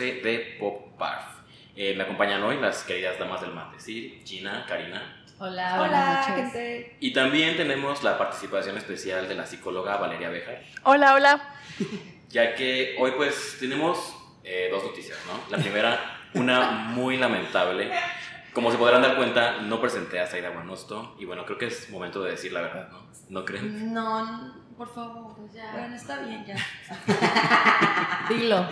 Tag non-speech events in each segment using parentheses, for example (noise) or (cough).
12 de Pop Barf. Eh, me acompañan hoy las queridas damas del mate, ¿sí? Gina, Karina. Hola, Hola, noches. gente. Y también tenemos la participación especial de la psicóloga Valeria Bejar, Hola, hola. (laughs) ya que hoy pues tenemos eh, dos noticias, ¿no? La primera, una muy lamentable. Como se podrán dar cuenta, no presenté a Zaida Guanosto y bueno, creo que es momento de decir la verdad, ¿no? ¿No creen? No, por favor, ya. Bueno, está bien ya. (laughs) Dilo.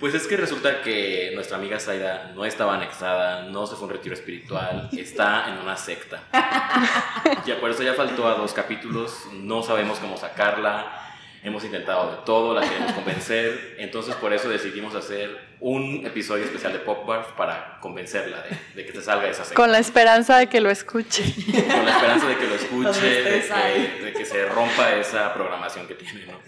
Pues es que resulta que nuestra amiga Zaida no estaba anexada, no se fue a un retiro espiritual, está en una secta. (laughs) Ya por eso ya faltó a dos capítulos, no sabemos cómo sacarla, hemos intentado de todo, la queremos convencer, entonces por eso decidimos hacer un episodio especial de Pop Barf para convencerla de, de que se salga de esa secta. Con la esperanza de que lo escuche. Con la esperanza de que lo escuche, de que, de que se rompa esa programación que tiene, ¿no?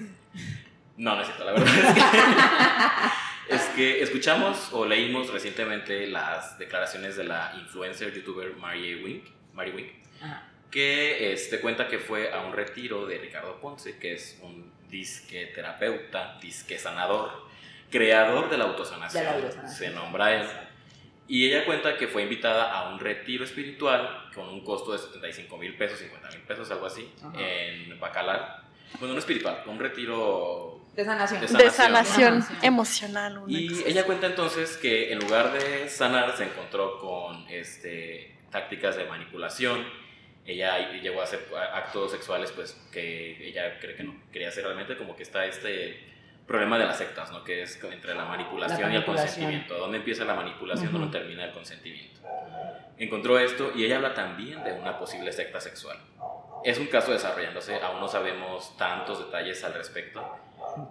No, no es cierto, la verdad es que, (laughs) es que escuchamos o leímos recientemente las declaraciones de la influencer youtuber Mary Wink, Mary Wink que este, cuenta que fue a un retiro de Ricardo Ponce, que es un disque terapeuta, disque sanador, creador de la autosanación, De la autosanación. se nombra él. Y ella cuenta que fue invitada a un retiro espiritual con un costo de 75 mil pesos, 50 mil pesos, algo así, Ajá. en Bacalar. Bueno, no espiritual, un retiro De sanación. De De Sanación. sanación Ajá. emocional. y cosa ella cuenta entonces que en lugar de sanar se encontró con este, tácticas de manipulación. Ella llegó a hacer actos sexuales pues que ella cree que no quería hacer realmente, como que está este problema de las sectas, ¿no? Que es entre la manipulación, La y el manipulación. consentimiento. ¿Dónde empieza la manipulación? Ujú. ¿Dónde termina el consentimiento? Encontró esto y ella habla también de una posible secta sexual. Es un caso desarrollándose, aún no sabemos tantos detalles al respecto,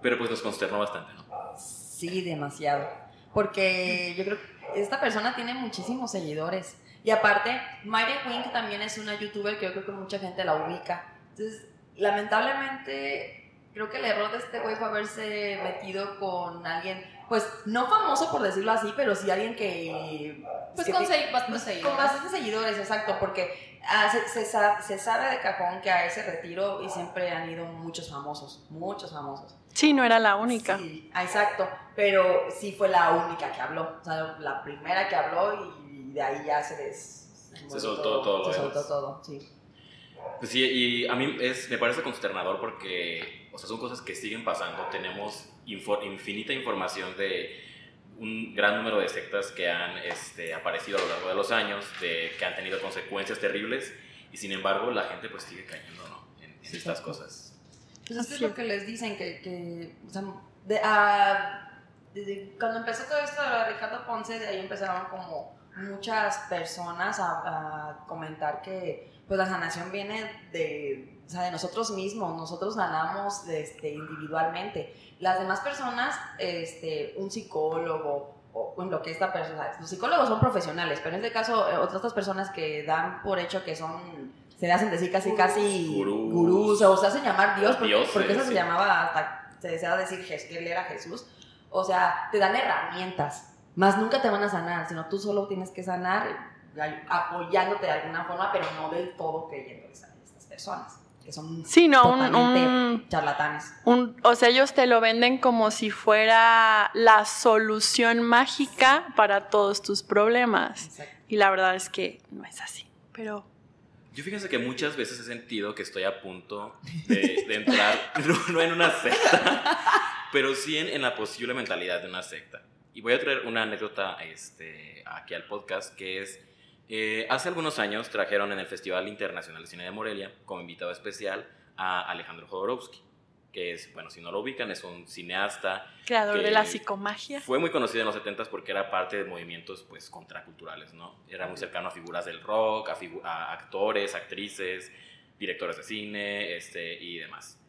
pero pues nos consternó bastante, ¿no? Sí, demasiado. Porque yo creo que esta persona tiene muchísimos seguidores. Y aparte, Mayre Wink también es una youtuber que yo creo que mucha gente la ubica. Entonces, lamentablemente, creo que el error de este güey fue haberse metido con alguien, pues no famoso por decirlo así, pero sí alguien que. Pues que con ti- segui- bastantes Con seguidores. bastantes seguidores, exacto, porque ah, se, se se sabe de cajón que a ese retiro y siempre han ido muchos famosos, muchos famosos. Sí, no era la única. Sí, ah, exacto, pero sí fue la única que habló, o sea, la primera que habló y de ahí ya se des... Se soltó todo Se soltó todo, sí. Pues sí, y a mí es, me parece consternador porque, o sea, son cosas que siguen pasando. Tenemos info- infinita información de un gran número de sectas que han este, aparecido a lo largo de los años, de, que han tenido consecuencias terribles, y sin embargo la gente pues sigue cayendo ¿no? en, en Sí, estas cosas. Pues es que es lo que les dicen, que, que o sea, de- ah, desde cuando empezó todo esto de Ricardo Ponce, de ahí empezaron como muchas personas a, a comentar que pues la sanación viene de, o sea, de nosotros mismos, nosotros sanamos este, individualmente. Las demás personas, este, un psicólogo, o en lo que esta persona, los psicólogos son profesionales, pero en este caso, eh, otras personas que dan por hecho que son, se hacen decir casi, casi Gurús. gurús, o se hacen llamar Dios, porque, Dioses, porque eso se sí. llamaba hasta, se desea decir que él era Jesús. O sea, te dan herramientas, más nunca te van a sanar, sino tú solo tienes que sanar apoyándote de alguna forma, pero no del todo creyendo a estas personas, que son Sí, no, un, totalmente un, charlatanes. un- O sea, ellos te lo venden como si fuera la solución mágica para todos tus problemas. Exacto. Y la verdad es que no es así. Pero Yo fíjense que muchas veces he sentido que estoy a punto de, de entrar, (laughs) no, no en una secta, pero sí en, en la posible mentalidad de una secta. Y voy a traer una anécdota este, aquí al podcast, que es, eh, hace algunos años trajeron en el Festival Internacional de Cine de Morelia como invitado especial a Alejandro Jodorowsky, que es, bueno, si no lo ubican, es un cineasta creador de la psicomagia. fue muy conocido en los 70s porque era parte de movimientos pues contraculturales, ¿no? Era muy cercano a figuras del rock, a, figu- a actores, actrices, directores de cine este, y demás.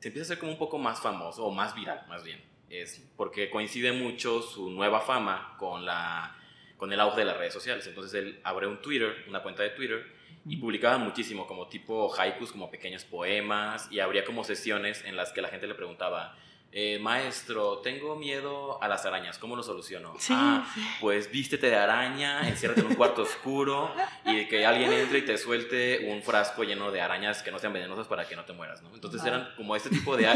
Se empieza a ser como un poco más famoso, o más viral más bien, es porque coincide mucho su nueva fama con, la, con el auge de las redes sociales. Entonces él abre un Twitter, una cuenta de Twitter, y publicaba muchísimo, como tipo haikus, como pequeños poemas, y habría como sesiones en las que la gente le preguntaba, eh, maestro, tengo miedo a las arañas, ¿cómo lo soluciono? Sí, ah, sí. pues vístete de araña, enciérrate en un cuarto oscuro y que alguien entre y te suelte un frasco lleno de arañas que no sean venenosas para que no te mueras, ¿no? Entonces eran como este tipo de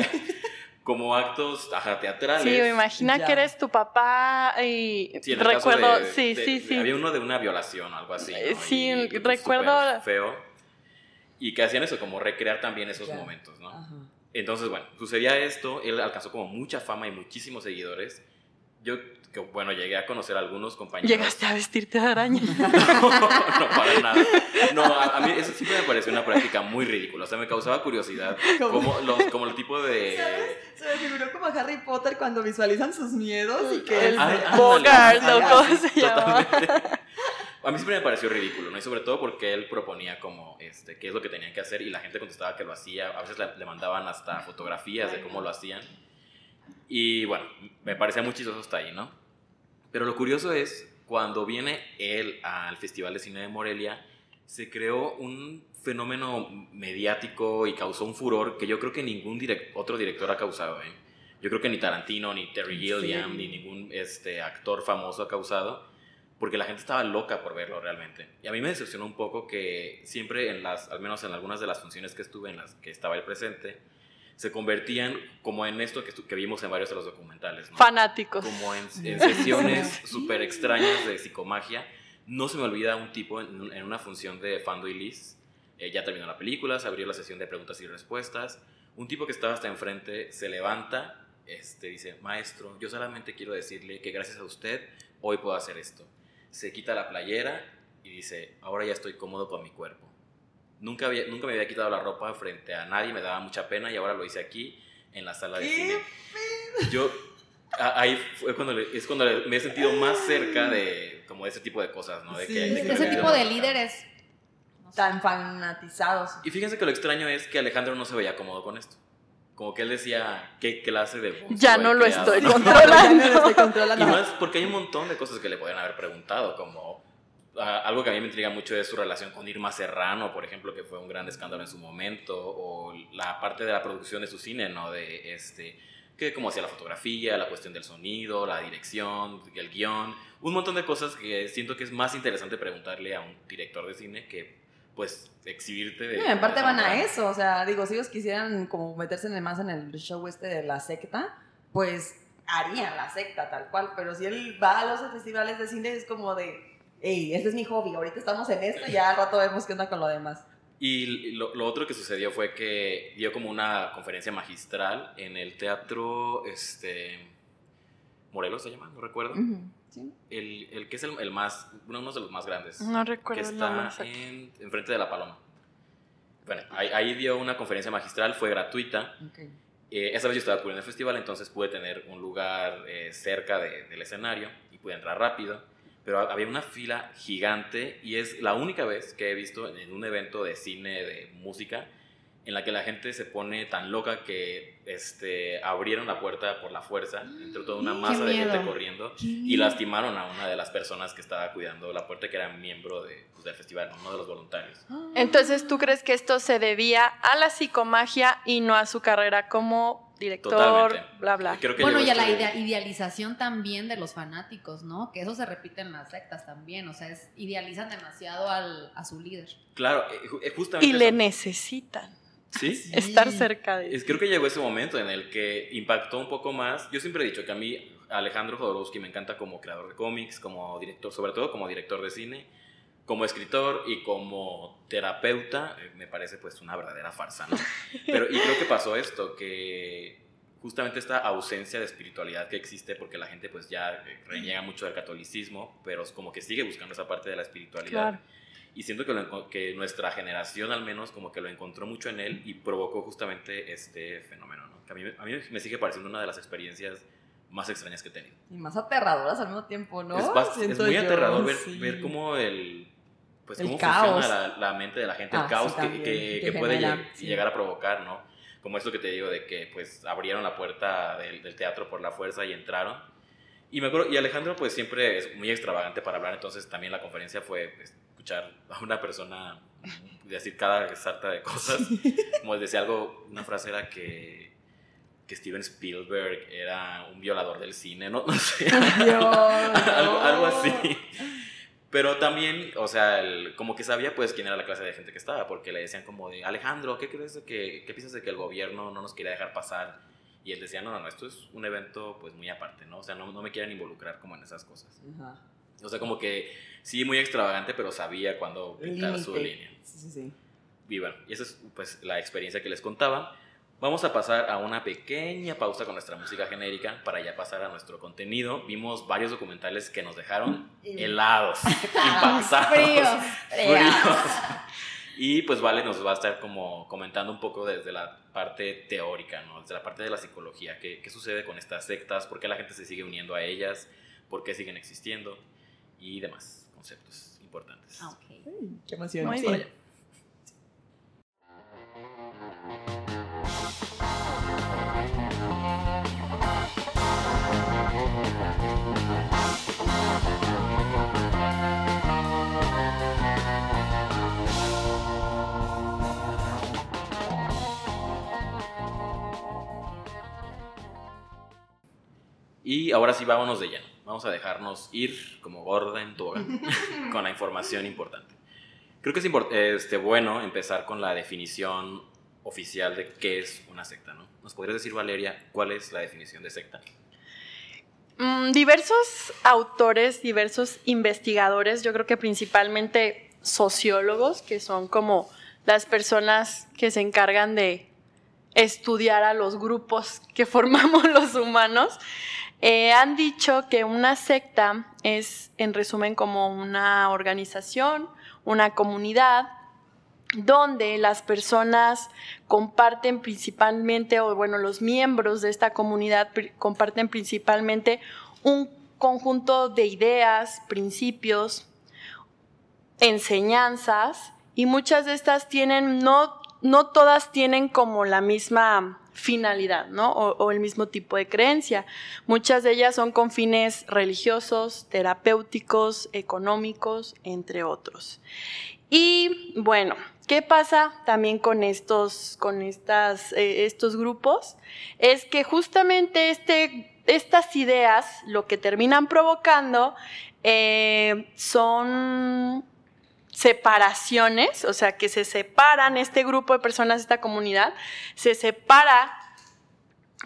como actos ajá, teatrales. Sí, me imagina Ya. que eres tu papá y Sí, en el caso recuerdo, de- sí, de- sí, de- sí. Había uno de una violación o algo así. ¿no? Sí, Y- y, recuerdo- feo. Y que hacían eso, como recrear también esos Ya. momentos, ¿no? Ajá. Entonces, bueno, sucedía esto, él alcanzó como mucha fama y muchísimos seguidores. Yo, que, bueno, llegué a conocer a algunos compañeros. Llegaste a vestirte de araña. (laughs) no, no, para nada. No, a, a mí eso siempre me pareció una práctica muy ridícula. O sea, me causaba curiosidad. ¿Cómo? Como, los, como el tipo de. Se me figuró como a Harry Potter cuando visualizan sus miedos y que... El Ah. Bogart, Ah, ¿o cómo se llama? totalmente. A mí siempre me pareció ridículo, ¿no? Y sobre todo porque él proponía como, este, qué es lo que tenían que hacer y la gente contestaba que lo hacía. A veces le, le mandaban hasta fotografías de cómo lo hacían. Y bueno, me parecía muy chistoso hasta ahí, ¿no? Pero lo curioso es, cuando viene él al Festival de Cine de Morelia, se creó un fenómeno mediático y causó un furor que yo creo que ningún otro director ha causado, ¿eh? Yo creo que ni Tarantino, ni Terry ¿En Gilliam, ni ningún este, actor famoso ha causado, porque la gente estaba loca por verlo realmente. Y a mí me decepcionó un poco que siempre en las, al menos en algunas de las funciones que estuve en las que estaba él presente, se convertían como en esto que, que vimos en varios de los documentales, ¿no? Fanáticos. como en, en sesiones (laughs) súper extrañas de psicomagia. No se me olvida un tipo en, en una función de Fando y Liz. eh, ya terminó la película, se abrió la sesión de preguntas y respuestas. Un tipo que estaba hasta enfrente se levanta, este, dice, maestro, yo solamente quiero decirle que gracias a usted hoy puedo hacer esto. Se quita la playera y dice, ahora ya estoy cómodo con mi cuerpo. Nunca, había, nunca me había quitado la ropa frente a nadie, me daba mucha pena y ahora lo hice aquí en la sala de ¿Qué cine. Yo a- ahí fue cuando le- es cuando le- me he sentido más cerca de como de ese tipo de cosas, ¿no? De Sí. que, De que ese tipo de líderes. no sé. Tan fanatizados. Y fíjense que lo extraño es que Alejandro no se veía cómodo con esto. Como que él decía, ¿qué clase de monstruo Ya he no lo creado?" estoy (laughs) Ya controlando. Y más porque hay un montón de cosas que le podrían haber preguntado, como ah, algo que a mí me intriga mucho es su relación con Irma Serrano, por ejemplo, que fue un gran escándalo en su momento, o la parte de la producción de su cine, ¿no? De este, que cómo hacía la fotografía, la cuestión del sonido, la dirección, el guion, un montón de cosas que siento que es más interesante preguntarle a un director de cine que, pues, exhibirte de... No, y aparte de van a eso, o sea, digo, si ellos quisieran como meterse en más en el show este de la secta, pues harían la secta tal cual, pero si él va a los festivales de cine es como de, hey, este es mi hobby, ahorita estamos en esto y ya al rato vemos qué onda con lo demás. Y lo, lo otro que sucedió fue que dio como una conferencia magistral en el teatro, este, Morelos se llama, no recuerdo. ¿sí? El, el que es el, el más, uno uno de los más grandes, No que recuerdo nombre está en, enfrente de la Paloma. Bueno, ahí, ahí dio una conferencia magistral, fue gratuita. Ok. Eh, esa vez yo estaba cubriendo el festival, entonces pude tener un lugar eh, cerca de- del escenario y pude entrar rápido. Pero había una fila gigante y es la única vez que he visto en un evento de cine, de música, en la que la gente se pone tan loca que este, abrieron la puerta por la fuerza, entró toda una (gasps) masa de gente corriendo y lastimaron a una de las personas que estaba cuidando la puerta, que era miembro de, pues, del festival, uno de los voluntarios. (gasps) Entonces, ¿tú crees que esto se debía a la psicomagia y no a su carrera como director, Totalmente. bla, bla? Creo que Bueno, y a la este- idea- idealización también de los fanáticos, ¿no? Que eso se repite en las sectas también, o sea, es, idealizan demasiado al, a su líder. Claro, eh, eh, justamente... Y le eso. necesitan ¿Sí? (laughs) Sí. estar cerca de Es, creo que llegó ese momento en el que impactó un poco más. Yo siempre he dicho que a mí Alejandro Jodorowsky me encanta como creador de cómics, como director, sobre todo como director de cine, como escritor y como terapeuta, eh, me parece pues una verdadera farsa, ¿no? Pero y creo que pasó esto, que justamente esta ausencia de espiritualidad que existe porque la gente pues ya eh, reniega mucho del catolicismo, pero es como que sigue buscando esa parte de la espiritualidad. Claro. Y siento que, lo que nuestra generación al menos como que lo encontró mucho en él y provocó justamente este fenómeno, ¿no? Que a mí, a mí me sigue pareciendo una de las experiencias más extrañas que he tenido. Y más aterradoras al mismo tiempo, ¿no? es, bas- es muy yo, aterrador ver, sí. ver cómo el... Pues El cómo caos. funciona la, la mente de la gente, Ah, el sí, caos que, también, que- que que puede genera, lleg- sí. llegar a provocar, ¿no? Como esto que te digo de que pues abrieron la puerta del, del teatro por la fuerza y entraron. Y me acuerdo, y Alejandro pues siempre es muy extravagante para hablar, entonces también la conferencia fue pues, escuchar a una persona decir cada sarta de cosas. Como decía algo, una frase era que, que Steven Spielberg era un violador del cine, no, (laughs) no sé. Dios, algo, así. Pero también, o sea, el- como que sabía pues quién era la clase de gente que estaba, porque le decían como de, Alejandro, ¿qué crees de que, qué piensas de que el gobierno no nos quería dejar pasar? Y él decía, no, no, no, esto es un evento pues muy aparte, ¿no? O sea, no, no me quieren involucrar como en esas cosas. Ajá. O sea, como que sí, muy extravagante, pero sabía cuándo pintar su línea. Sí, sí, sí. Y bueno, y esa es pues la experiencia que les contaba. Vamos a pasar a una pequeña pausa con nuestra música genérica para ya pasar a nuestro contenido. Vimos varios documentales que nos dejaron helados, (laughs) impactados, Fríos. fríos. (laughs) Y pues Vale nos va a estar como comentando un poco desde la parte teórica, ¿no? Desde la parte de la psicología. ¿Qué, qué sucede con estas sectas? ¿Por qué la gente se sigue uniendo a ellas? ¿Por qué siguen existiendo? Y demás conceptos importantes. Ah, ok. Qué emoción. Muy bien. Y ahora sí, vámonos de lleno. Vamos a dejarnos ir como gorda en tobogán (laughs) con la información importante. Creo que es este, bueno empezar con la definición oficial de qué es una secta, ¿no? ¿Nos podrías decir, Valeria, cuál es la definición de secta? Mm, diversos autores, diversos investigadores, yo creo que principalmente sociólogos, que son como las personas que se encargan de estudiar a los grupos que (laughs) formamos los humanos, eh, han dicho que una secta es, en resumen, como una organización, una comunidad, donde las personas comparten principalmente, o bueno, los miembros de esta comunidad comparten principalmente un conjunto de ideas, principios, enseñanzas, y muchas de estas tienen, no, no todas tienen como la misma finalidad, ¿no? O, el mismo tipo de creencia. Muchas de ellas son con fines religiosos, terapéuticos, económicos, entre otros. Y bueno, ¿qué pasa también con estos, con estas, eh, estos grupos? Es que justamente este, estas ideas lo que terminan provocando eh, son separaciones, o sea, que se separan este grupo de personas, esta comunidad, se separa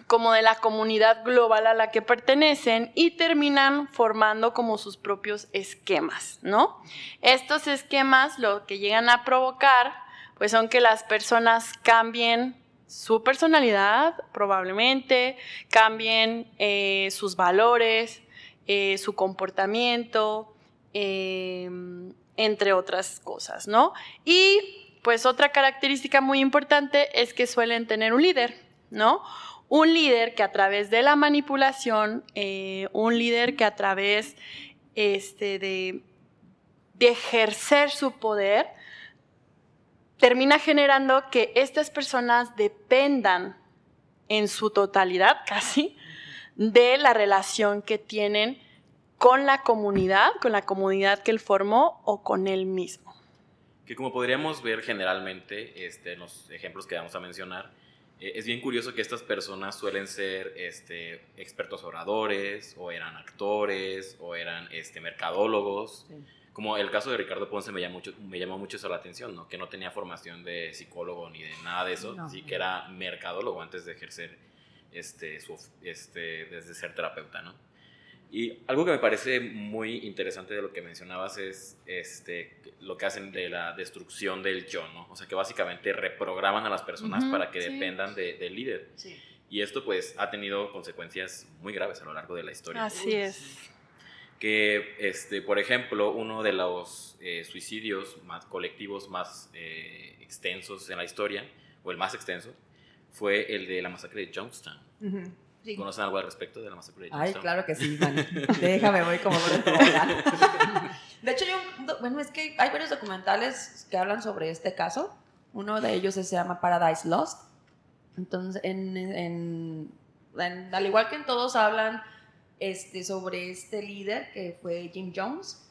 como de la comunidad global a la que pertenecen y terminan formando como sus propios esquemas, ¿no? Estos esquemas lo que llegan a provocar, pues son que las personas cambien su personalidad, probablemente, cambien eh, sus valores, eh, su comportamiento, eh, entre otras cosas, ¿no? Y pues otra característica muy importante es que suelen tener un líder, ¿no? Un líder que a través de la manipulación, eh, un líder que a través este, de, de ejercer su poder, termina generando que estas personas dependan en su totalidad (laughs) casi de la relación que tienen con la comunidad, con la comunidad que él formó o con él mismo. Que como podríamos ver generalmente este, en los ejemplos que vamos a mencionar, eh, es bien curioso que estas personas suelen ser este, expertos oradores, o eran actores, o eran este, mercadólogos. Sí. Como el caso de Ricardo Ponce me llamó mucho, me llamó mucho eso la atención, ¿no? que no tenía formación de psicólogo ni de nada de eso, No. sí que era mercadólogo antes de ejercer este, su, of- este, desde ser terapeuta. ¿no? Y algo que me parece muy interesante de lo que mencionabas es este, lo que hacen de la destrucción del yo, ¿no? O sea, que básicamente reprograman a las personas para que sí. dependan de- del líder. Sí. Y esto pues ha tenido consecuencias muy graves a lo largo de la historia. Así es. Que, este, por ejemplo, uno de los eh, suicidios más colectivos más eh, extensos en la historia, o el más extenso, fue el de la masacre de Jonestown. Ujú. Sí. ¿Conocen algo al respecto de la masacre de Ay, claro que sí, Dani. (laughs) Déjame, voy como. (laughs) De hecho, yo, bueno, es que hay varios documentales que hablan sobre este caso. Uno de ellos se llama Paradise Lost. Entonces, en, en- en- al igual que en todos hablan este, sobre este líder que fue Jim Jones,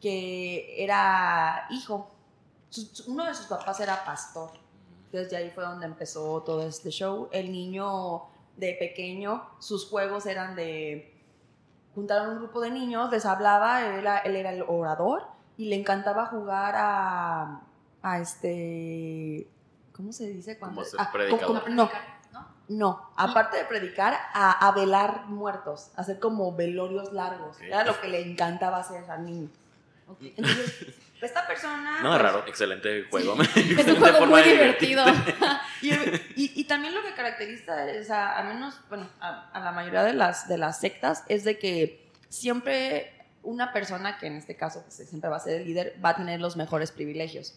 que era hijo. Uno de sus papás era pastor. Entonces, de ahí fue donde empezó todo este show. El niño de pequeño, sus juegos eran de juntar a un grupo de niños, les hablaba, él era, él era el orador y le encantaba jugar a, a este, ¿cómo se dice? Cuando, Como ah, predicador. como- como- no, no, aparte de predicar, a, a velar muertos, hacer como velorios largos. Era lo que le encantaba hacer al niño. Ok. Entonces, esta persona... Nada pues, raro, excelente juego. (laughs) (laughs) Es Excelente un juego forma muy divertido. (laughs) Y, y- y también lo que caracteriza, o sea, al menos, bueno, a, a la mayoría de las, de las sectas, es de que siempre una persona, que en este caso pues, siempre va a ser el líder, va a tener los mejores privilegios.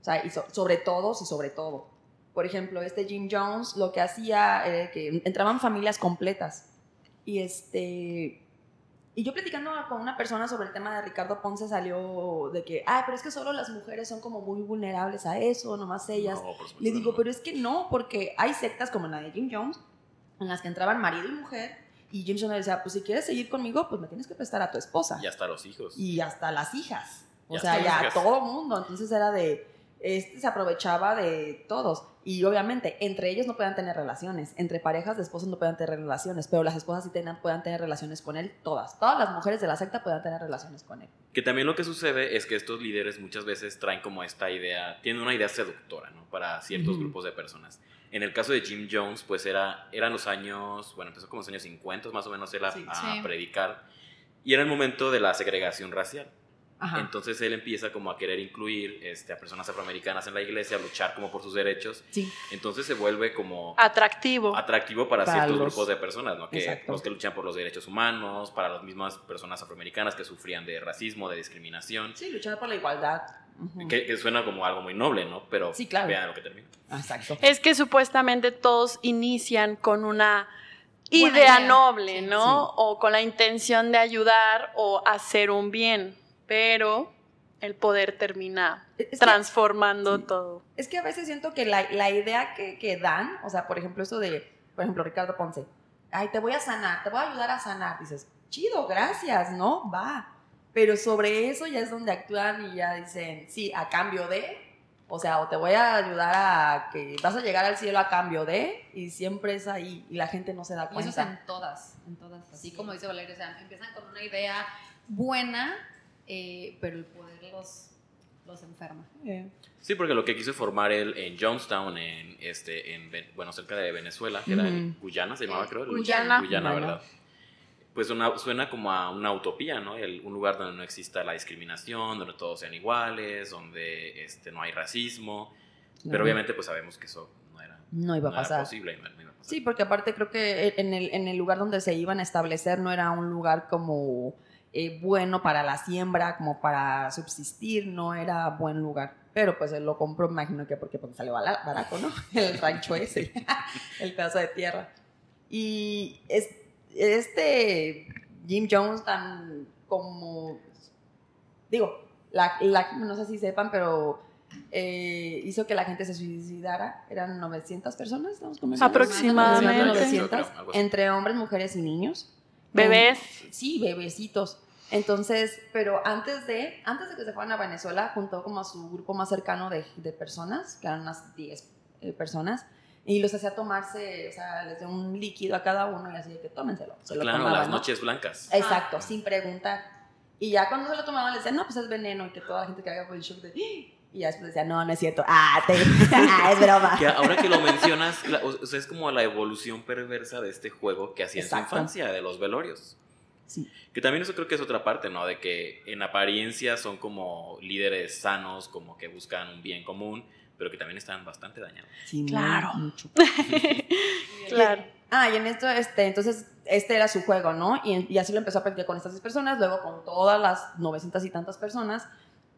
O sea, y so- sobre todos y sobre todo. Por ejemplo, este Jim Jones lo que hacía era que entraban familias completas. Y este... Y yo platicando con una persona sobre el tema de Ricardo Ponce salió de que, ah, pero es que solo las mujeres son como muy vulnerables a eso, nomás ellas. No, supuesto Le digo, pero es que no, porque hay sectas como la de Jim Jones, en las que entraban marido y mujer, y Jim Jones decía, pues si quieres seguir conmigo, pues me tienes que prestar a tu esposa. Y hasta los hijos. Y hasta las hijas. O sea, ya hijas. todo mundo. Entonces era de, este se aprovechaba de todos. Y obviamente, entre ellos no podían tener relaciones. Entre parejas de esposos no podían tener relaciones. Pero las esposas sí tenían, podían tener relaciones con él, todas. Todas las mujeres de la secta podían tener relaciones con él. Que también lo que sucede es que estos líderes muchas veces traen como esta idea, tienen una idea seductora, ¿no? Para ciertos grupos de personas. En el caso de Jim Jones, pues era, eran los años, bueno, empezó como los años 50, más o menos él a, Sí. a Sí. predicar. Y era el momento de la segregación racial. Ajá. Entonces él empieza como a querer incluir este, a personas afroamericanas en la iglesia, a luchar como por sus derechos. sí. Entonces se vuelve como Atractivo. atractivo para, Para ciertos los- grupos de personas, ¿no? Que Exacto. los que luchan por los derechos humanos, para las mismas personas afroamericanas que sufrían de racismo, de discriminación. Sí, luchar por la igualdad. Que, que suena como algo muy noble, ¿no? Pero Sí, claro. vean lo que termina. Exacto. Es que supuestamente todos inician con una idea idea. noble, Sí, ¿no? sí. O con la intención de ayudar o hacer un bien, pero el poder termina Es que- transformando sí. todo. Es que a veces siento que la, la idea que, que dan, o sea, por ejemplo, eso de, por ejemplo, Ricardo Ponce, ay, te voy a sanar, te voy a ayudar a sanar. Dices, chido, gracias, ¿no? Va. Pero sobre eso ya es donde actúan y ya dicen, sí, a cambio de, o sea, o te voy a ayudar a que vas a llegar al cielo a cambio de, y siempre es ahí, y la gente no se da Y eso es cuenta. en todas, en todas. Así Sí. como dice Valeria, o sea, empiezan con una idea buena, eh, pero el poder los, los enferma. Eh, Sí, porque lo que quiso formar él en Jonestown, en, este, en, bueno, cerca de Venezuela, que era en. Guyana, se llamaba, Eh, creo. Guyana. Guyana. ¿verdad? Pues una- suena como a una utopía, ¿no? El- un lugar donde no exista la discriminación, donde todos sean iguales, donde este, no hay racismo. Pero obviamente pues sabemos que eso no era, no iba a no era pasar. posible. y no- no iba a pasar. Sí, porque aparte creo que en el, en el lugar donde se iban a establecer no era un lugar como eh, bueno para la siembra, como para subsistir, no era buen lugar. Pero pues él lo compró, me imagino que porque pues, salió barato, ¿no? (laughs) El rancho ese, (laughs) el pedazo de tierra. Y es, este Jim Jones tan como, digo, la, la- no sé si sepan, pero eh, hizo que la gente se suicidara. Eran 900 personas, estamos. Aproximadamente. Más o menos Sí, 900, creo, algo así. entre hombres, mujeres y niños. Bebés. Sí, bebecitos. Entonces, pero antes de, antes de que se fueran a Venezuela, juntó como a su grupo más cercano de, de personas, que eran unas 10 eh, personas, y los hacía tomarse, o sea, les dio un líquido a cada uno y así de que tómenselo. Se lo Claro, tomaban, las ¿no? noches blancas. Exacto, sin preguntar. Y ya cuando se lo tomaban, le decían, no, pues es veneno, y que toda la gente que haga por el shock de, "¡Ah!". y ya después decía, no, no es cierto, ah, te- (laughs) ah, es broma. Que ahora que lo mencionas, cla- o sea, es como la evolución perversa de este juego que hacía en su infancia, de los velorios. Sí. Que también eso creo que es otra parte, ¿no? De que en apariencia son como líderes sanos, como que buscan un bien común, pero que también están bastante dañados. Sí, Claro. mucho. (laughs) Claro. Ah, y en esto, este, entonces, este era su juego, ¿no? Y, y así lo empezó a practicar con estas 10 personas, luego con todas las 900 y tantas personas,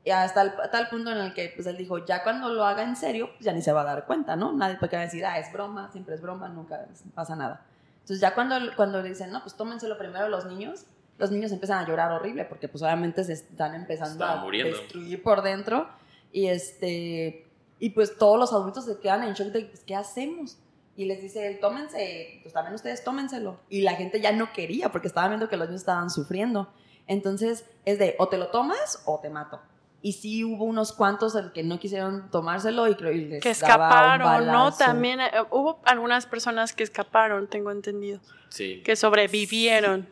y hasta el, tal punto en el que, pues, él dijo, ya cuando lo haga en serio, pues, ya ni se va a dar cuenta, ¿no? Nadie puede decir, ah, es broma, siempre es broma, nunca pasa nada. Entonces, ya cuando, cuando le dicen, no, pues, tómenselo primero los niños, los niños empiezan a llorar horrible, porque, pues, obviamente se están empezando a muriendo. destruir por dentro, y este... Y pues todos los adultos se quedan en shock de, pues, ¿qué hacemos? Y les dice, él, tómense, pues también ustedes tómenselo. Y la gente ya no quería porque estaban viendo que los niños estaban sufriendo. Entonces es de, o te lo tomas o te mato. Y sí hubo unos cuantos el que no quisieron tomárselo y creo y les Que daba un escaparon, ¿no? También eh, hubo algunas personas que escaparon, tengo entendido, Sí. que sobrevivieron.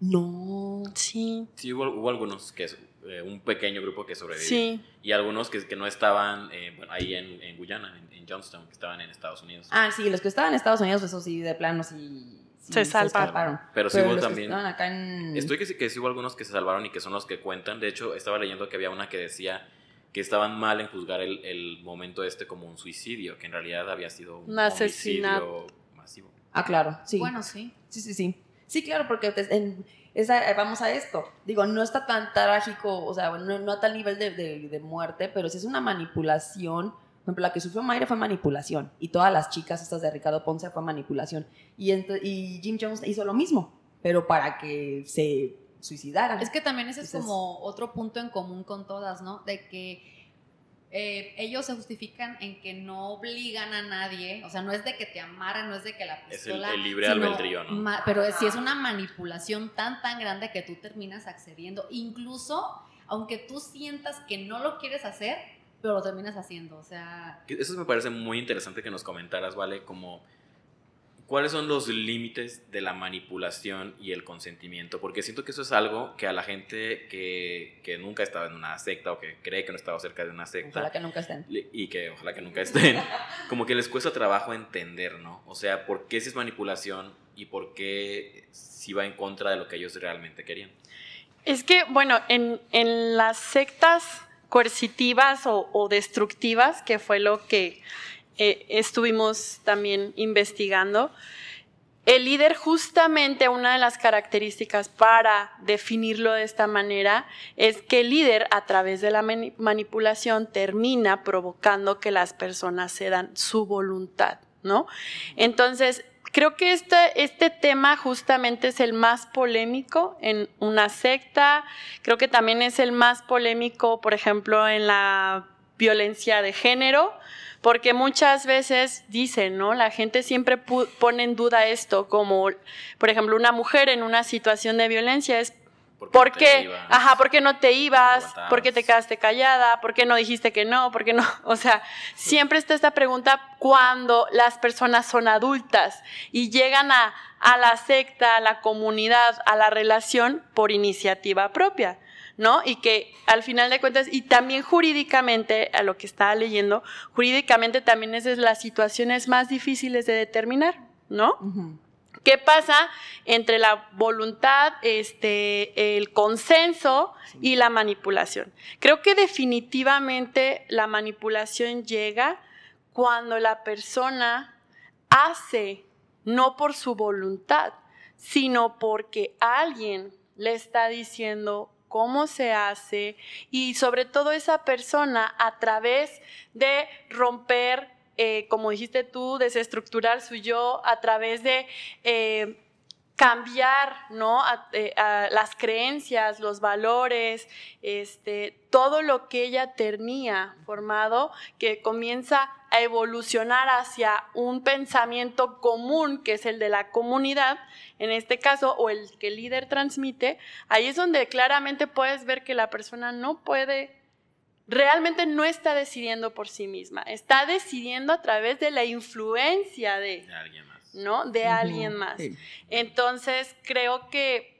No. Sí, Sí, hubo, hubo algunos que, eh, un pequeño grupo que sobrevivió. sí. Y algunos que, que no estaban eh, bueno, ahí en, en Guyana, en, en Johnstown, que estaban en Estados Unidos. Ah, sí, los que estaban en Estados Unidos, eso sí, de plano sí. Se salvaron. escaparon. Pero sí hubo también- estaban acá en. Estoy que sí, que sí hubo algunos que se salvaron y que son los que cuentan. De hecho, estaba leyendo que había una que decía que estaban mal en juzgar el, el momento este como un suicidio, que en realidad había sido un, Un asesinato. homicidio masivo. Ah, claro, sí. Bueno, sí. Sí, sí, sí. Sí, claro, porque te- en- esa- eh, vamos a esto. Digo, no está tan trágico, o sea, no, no a tal nivel de, de- de muerte, pero sí es una manipulación. Por ejemplo, la que sufrió Mayra fue manipulación. Y todas las chicas estas de Ricardo Ponce fue manipulación. Y, y Jim Jones hizo lo mismo, pero para que se suicidaran. Es que también ese es como otro punto en común con todas, ¿no? De que eh, ellos se justifican en que no obligan a nadie, o sea, no es de que te amaran, no es de que la Es el- pistola... el libre sino albedrío, ¿no? ma- pero si es una manipulación tan, tan grande que tú terminas accediendo, incluso aunque tú sientas que no lo quieres hacer, pero lo terminas haciendo, o sea... Eso me parece muy interesante que nos comentaras, ¿vale? Como, ¿cuáles son los límites de la manipulación y el consentimiento? Porque siento que eso es algo que a la gente que, que nunca ha estado en una secta o que cree que no ha estado cerca de una secta, Ojalá que nunca estén. y que ojalá que nunca estén, (laughs) como que les cuesta trabajo entender, ¿no? O sea, ¿por qué si es manipulación y por qué si va en contra de lo que ellos realmente querían? Es que, bueno, en, en las sectas coercitivas o, destructivas, que fue lo que eh, estuvimos también investigando, el líder justamente una de las características para definirlo de esta manera es que el líder a través de la mani- manipulación termina provocando que las personas cedan su voluntad, ¿no? Entonces, creo que este, este tema justamente es el más polémico en una secta, creo que también es el más polémico, por ejemplo, en la violencia de género, porque muchas veces dicen, ¿no? La gente siempre pone en duda esto, como, por ejemplo, una mujer en una situación de violencia es ¿Por ¿Por no qué? Ajá, ¿por qué no te ibas? aguantabas? ¿Por qué te quedaste callada? ¿Por qué no dijiste que no? ¿Por qué no? (laughs) O sea, siempre está esta pregunta cuando las personas son adultas y llegan a, a la secta, a la comunidad, a la relación por iniciativa propia. ¿no? Y que al final de cuentas, y también jurídicamente, a lo que estaba leyendo, jurídicamente también es de las situaciones más difíciles de determinar, ¿no? Ujú. ¿Qué pasa entre la voluntad, este, el consenso y la manipulación? Creo que definitivamente la manipulación llega cuando la persona hace no por su voluntad, sino porque alguien le está diciendo cómo se hace y sobre todo esa persona a través de romper eh, como dijiste tú, desestructurar su yo a través de eh, cambiar ¿no? Eh, las creencias, los valores, este, todo lo que ella tenía formado, que comienza a evolucionar hacia un pensamiento común, que es el de la comunidad, en este caso, o el que el líder transmite, ahí es donde claramente puedes ver que la persona no puede realmente no está decidiendo por sí misma, está decidiendo a través de la influencia de, De alguien más. ¿no? De alguien más. Sí. Entonces, creo que,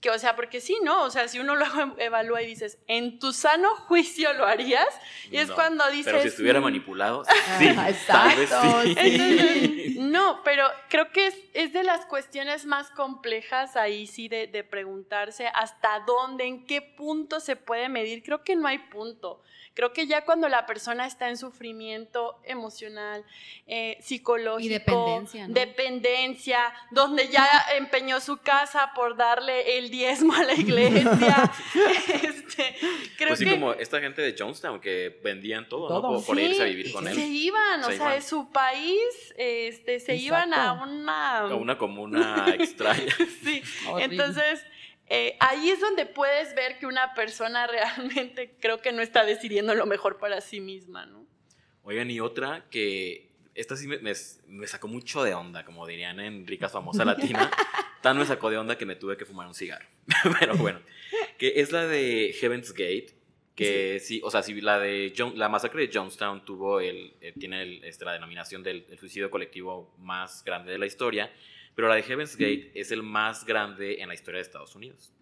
que, o sea, porque sí, ¿no? O sea, si uno luego (laughs) evalúa y dices, en tu sano juicio lo harías, y es No, cuando dices... Pero si estuviera "Mm". manipulado, (laughs) sí, tal vez exacto, sí. Entonces, (laughs) no, pero creo que es, es de las cuestiones más complejas ahí sí de, de preguntarse hasta dónde, en qué punto se puede medir. Creo que no hay punto. Creo que ya cuando la persona está en sufrimiento emocional, eh, psicológico, Y dependencia, ¿no? dependencia, donde ya empeñó su casa por darle el diezmo a la iglesia, (laughs) este, creo Pues sí, que como esta gente de Jonestown que vendían todo, Todo. ¿no? Por, por Sí, irse a vivir con se él. iban, o Se sea, de su país, este, se iban a una... A una comuna (laughs) extraña. Sí, Horrible. entonces eh, ahí es donde puedes ver que una persona (laughs) realmente creo que no está decidiendo lo mejor para sí misma, ¿no? Oigan, y otra que esta sí me, me- me sacó mucho de onda, como dirían en Ricas Famosa (laughs) Latina. Tan me sacó de onda que me tuve que fumar un cigarro. (laughs) Pero bueno, que es la de Heaven's Gate, Que sí, o sea, si la de John- la masacre de Jonestown tuvo el, eh, tiene el- este, la denominación del el suicidio colectivo más grande de la historia, pero la de Heaven's Gate es el más grande en la historia de Estados Unidos,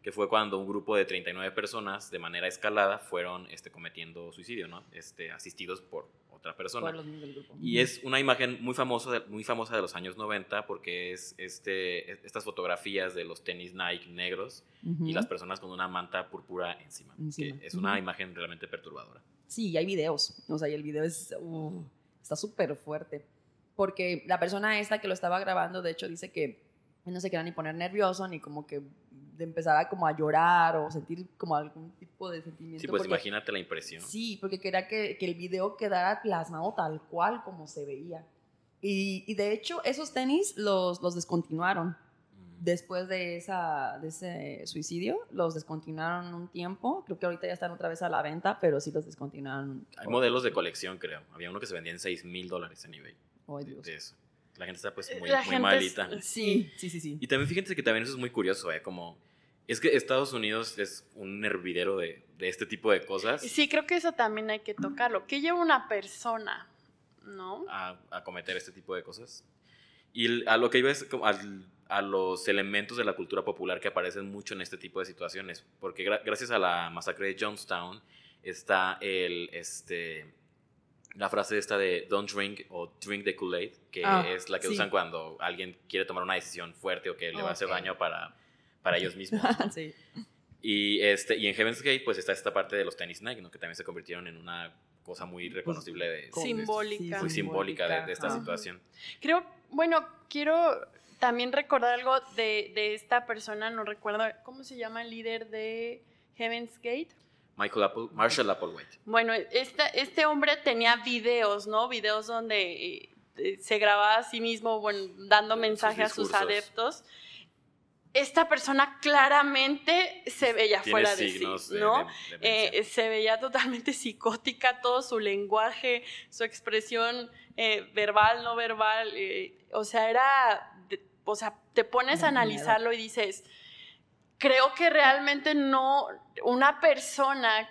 que fue cuando un grupo de 39 personas de manera escalada fueron este, cometiendo suicidio, ¿no? Este, asistidos por otra persona. Por los niños del grupo. Y es una imagen muy famosa, de, muy famosa de los años 90 porque es este, estas fotografías de los tenis Nike negros y las personas con una manta púrpura encima. Encima. que es una imagen realmente perturbadora. Sí, y hay videos. O sea, y el video es. uh, está súper fuerte. Porque la persona esta que lo estaba grabando, de hecho, dice que no se quería ni poner nervioso, ni como que de empezar a como a llorar o sentir como algún tipo de sentimiento. Sí, pues porque- imagínate la impresión. Sí, porque quería que, que el video quedara plasmado tal cual como se veía. Y, y de hecho, esos tenis los, los descontinuaron. Mm. Después de, esa, de ese suicidio, los descontinuaron un tiempo. Creo que ahorita ya están otra vez a la venta, pero sí los descontinuaron. Hay modelos de colección, creo. Había uno que se vendía en 6 mil dólares en eBay. De- Dios. de eso. La gente está pues muy, La muy gente malita. es- Sí, sí, sí, sí. Y también fíjense que también eso es muy curioso, ¿eh? Como... Es que Estados Unidos es un hervidero de, de este tipo de cosas Sí, creo que eso también hay que tocarlo. ¿Qué lleva una persona? ¿No? a, a cometer este tipo de cosas. Y a lo que iba es como al- a los elementos de la cultura popular que aparecen mucho en este tipo de situaciones. Porque gra- gracias a la masacre de Jonestown está el, este, la frase esta de don't drink o drink the Kool-Aid, que Ah, es la que sí. usan cuando alguien quiere tomar una decisión fuerte o que le va a hacer daño para, para ellos mismos. (laughs) sí. Y, este, y en Heaven's Gate pues está esta parte de los tenis Nike, ¿no? que también se convirtieron en una cosa muy reconocible de, Como- Simbólica. muy simbólica de, de esta Ajá. situación. Creo, bueno, quiero también recordar algo de, de esta persona, no recuerdo, ¿cómo se llama el líder de Heaven's Gate? Michael Apple, Marshall Applewhite. Bueno, esta, este hombre tenía videos, ¿no? Videos donde eh, eh, se grababa a sí mismo, bueno, dando Sus mensaje a sus adeptos. Esta persona claramente se veía Tiene fuera de sí, de, ¿no? de-. Eh, se veía totalmente (laughs) psicótica, todo su lenguaje, su expresión eh, verbal, no verbal, eh, o sea, era, de- o sea, te pones a analizarlo y dices, creo que realmente no, una persona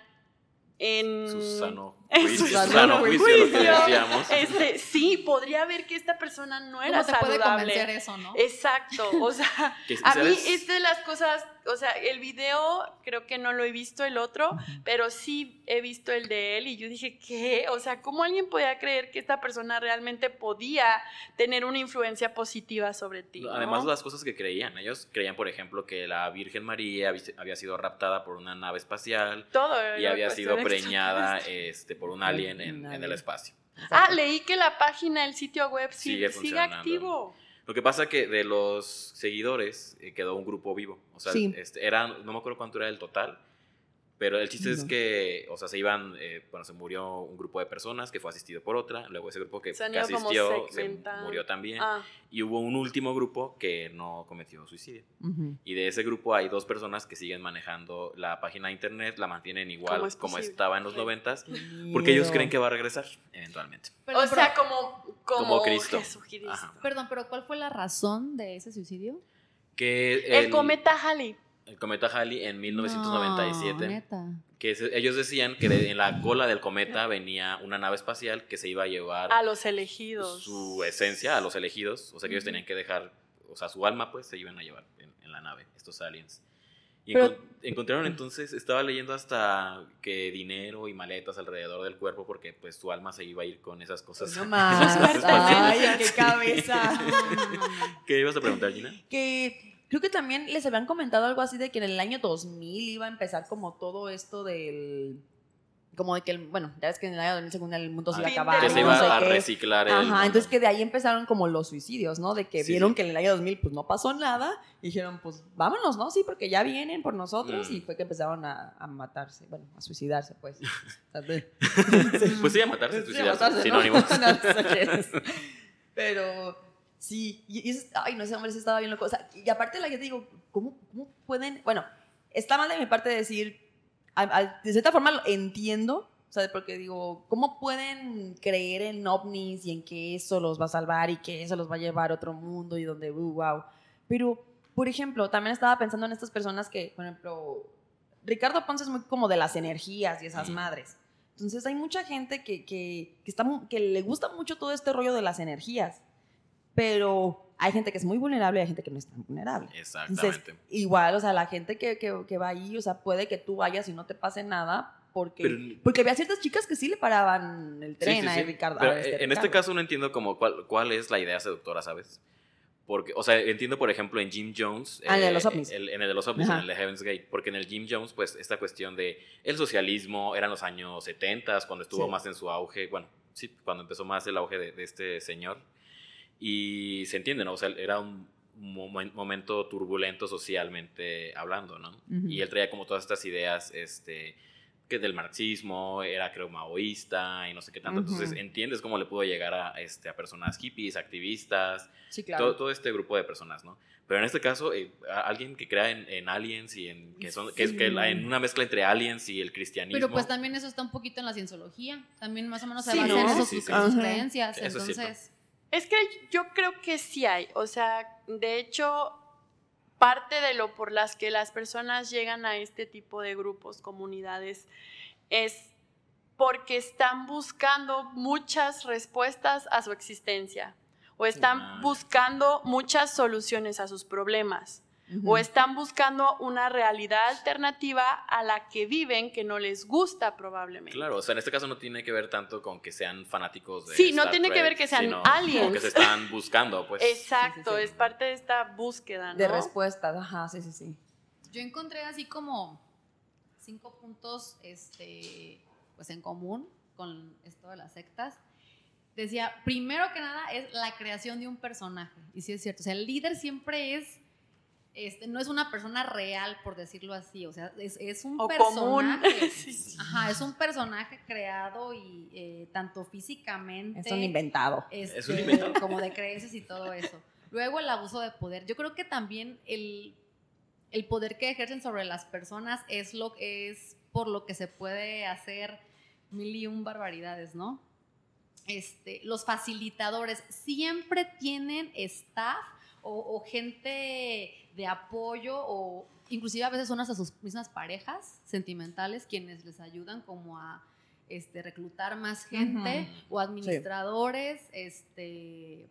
en... su sano en juicio, sano juicio, lo que juicio, decíamos. Este, sí, podría ver que esta persona no era ¿Cómo te puede saludable. convencer eso, no? Exacto, o sea, (laughs) a mí es de las cosas, o sea, el video creo que no lo he visto el otro, pero sí he visto el de él y yo dije, ¿qué? O sea, ¿cómo alguien podía creer que esta persona realmente podía tener una influencia positiva sobre ti? ¿no? Además, las cosas que creían. Ellos creían, por ejemplo, que la Virgen María habí- había sido raptada por una nave espacial todo y había sido preñada (laughs) este, por un alien en, el espacio. Ah, leí que la página, el sitio web sí- Sigue sigue, activo. Lo que pasa que de los seguidores eh, quedó un grupo vivo. O sea, Sí. este, eran, no me acuerdo cuánto era el total, pero el chiste es No. que, o sea, se iban, eh, bueno, se murió un grupo de personas que fue asistido por otra, luego ese grupo que, Se que como asistió se murió también, Ah, y hubo un último grupo que no cometió suicidio. Ujú. Y de ese grupo hay dos personas que siguen manejando la página de internet, la mantienen igual ¿Cómo es como estaba en los noventas, porque ellos creen que va a regresar eventualmente. Perdón, o sea, como, como, Como Cristo. Jesucristo. Pero, perdón, pero ¿cuál fue la razón de ese suicidio? Que El, cometa Halley. El cometa Halley en 1997. No, neta. que se- ellos decían que de- en la cola del cometa venía una nave espacial que se iba a llevar A los elegidos. su esencia a los elegidos, o sea que ellos tenían que dejar, o sea, su alma pues se iban a llevar en, en la nave, estos aliens. Y Pero- encon- encontraron entonces, estaba leyendo hasta que dinero y maletas alrededor del cuerpo porque pues su alma se iba a ir con esas cosas. No (laughs) más. Ay, (laughs) qué cabeza. ¿Qué ibas a preguntar, Gina? que creo que también les habían comentado algo así de que en el año 2000 iba a empezar como todo esto del como de que el, bueno ya ves que en el año 2000 según el mundo se iba a acabar que se no iba sé a qué. reciclar el Ajá, mundo. entonces que de ahí empezaron como los suicidios, ¿no? De que Sí, vieron sí. que en el año 2000 pues no pasó nada y dijeron pues vámonos, ¿no? Sí, porque ya vienen por nosotros Mm. y fue que empezaron a, a matarse, bueno, a suicidarse pues. (laughs) Pues sí, a matarse, Sí, a suicidarse, matarse, ¿no? sinónimos. (laughs) No. Pero sí, y, y ay, no sé, hombre, sí estaba bien loco. O sea, y aparte la gente digo, ¿cómo, ¿cómo pueden? Bueno, está mal de mi parte decir, a- a- de cierta forma lo entiendo, o sea, porque digo, ¿cómo pueden creer en ovnis y en que eso los va a salvar y que eso los va a llevar a otro mundo y donde, uh, wow? Pero, por ejemplo, también estaba pensando en estas personas que, por ejemplo, Ricardo Ponce es muy como de las energías y esas Mm. madres. Entonces hay mucha gente que, que, que está, que le gusta mucho todo este rollo de las energías, pero hay gente que es muy vulnerable y hay gente que no es tan vulnerable. Entonces, Exactamente. igual, o sea, la gente que, que, que va ahí, o sea, puede que tú vayas y no te pase nada porque, Pero- porque había ciertas chicas que sí le paraban el Sí, tren sí, a sí. Ricardo. a Pero, este eh, en este caso no entiendo como cuál, cuál es la idea seductora, ¿sabes? Porque, o sea, entiendo, por ejemplo, en Jim Jones. Ah, en el de eh, los ovnis. el- en el de los ovnis, Ajá. en el de Heaven's Gate. Porque en el Jim Jones, pues, esta cuestión de el socialismo, eran los años 70, cuando estuvo Sí. más en su auge, bueno, sí, cuando empezó más el auge de, de este señor. Y se entiende, ¿no? O sea, era un momen- momento turbulento socialmente hablando, ¿no? Ujú. Y él traía como todas estas ideas, este, que del marxismo, era creo maoísta y no sé qué tanto. Entonces Ujú. entiendes cómo le pudo llegar a, este, a personas hippies, activistas, Sí, claro. todo, todo este grupo de personas, ¿no? Pero en este caso, eh, alguien que crea en, en aliens y en que son, que es que la- en una mezcla entre aliens y el cristianismo. Pero pues también eso está un poquito en la cienciología. También más o menos se Sí, basa ¿no? en eso, Sí, sus, sí, sus sí. creencias. Eso. Entonces, Es que yo creo que sí hay, o sea, de hecho, parte de lo por las que las personas llegan a este tipo de grupos, comunidades, es porque están buscando muchas respuestas a su existencia o están buscando muchas soluciones a sus problemas o están buscando una realidad alternativa a la que viven que no les gusta probablemente. Claro, o sea, en este caso no tiene que ver tanto con que sean fanáticos de Sí, no tiene que ver que sean aliens. como que se están buscando, pues. Exacto, (laughs) Sí, sí, sí. es parte de esta búsqueda, ¿no? De respuestas, ajá, sí, sí, sí. yo encontré así como cinco puntos este, pues en común con esto de las sectas. Decía, primero que nada es la creación de un personaje. Y sí es cierto, o sea, el líder siempre es, este, no es una persona real, por decirlo así, o sea, es, es un O común. personaje. (laughs) Sí. Ajá, es un personaje creado y eh, tanto físicamente. Es un inventado. este, Es un invento. (laughs) como de creencias y todo eso. Luego el abuso de poder. Yo creo que también el, el poder que ejercen sobre las personas es lo es por lo que se puede hacer mil y un barbaridades, ¿no? Este, los facilitadores siempre tienen staff o, o gente de apoyo o inclusive a veces son hasta sus mismas parejas sentimentales quienes les ayudan como a este, reclutar más gente o administradores, este...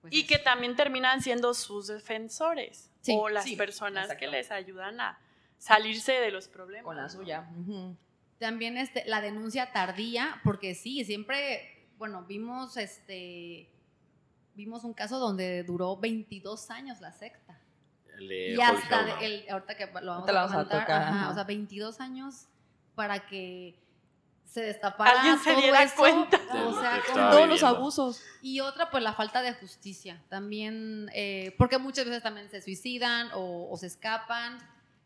pues Y eso. que también terminan siendo sus defensores Sí, o las sí, personas exacto. que les ayudan a salirse de los problemas. Con la ¿no? suya. También este, la denuncia tardía, porque sí, siempre, bueno, vimos este vimos un caso donde duró 22 años la secta. El de y hasta el, ahorita que lo vamos Ahorita lo a vamos a comentar, tocar, ajá, ajá. o sea, 22 años para que se destapara Alguien se todo diera eso, cuenta. O sea, con Todos los abusos. y otra, pues la falta de justicia. También, eh, porque muchas veces también se suicidan o, o se escapan.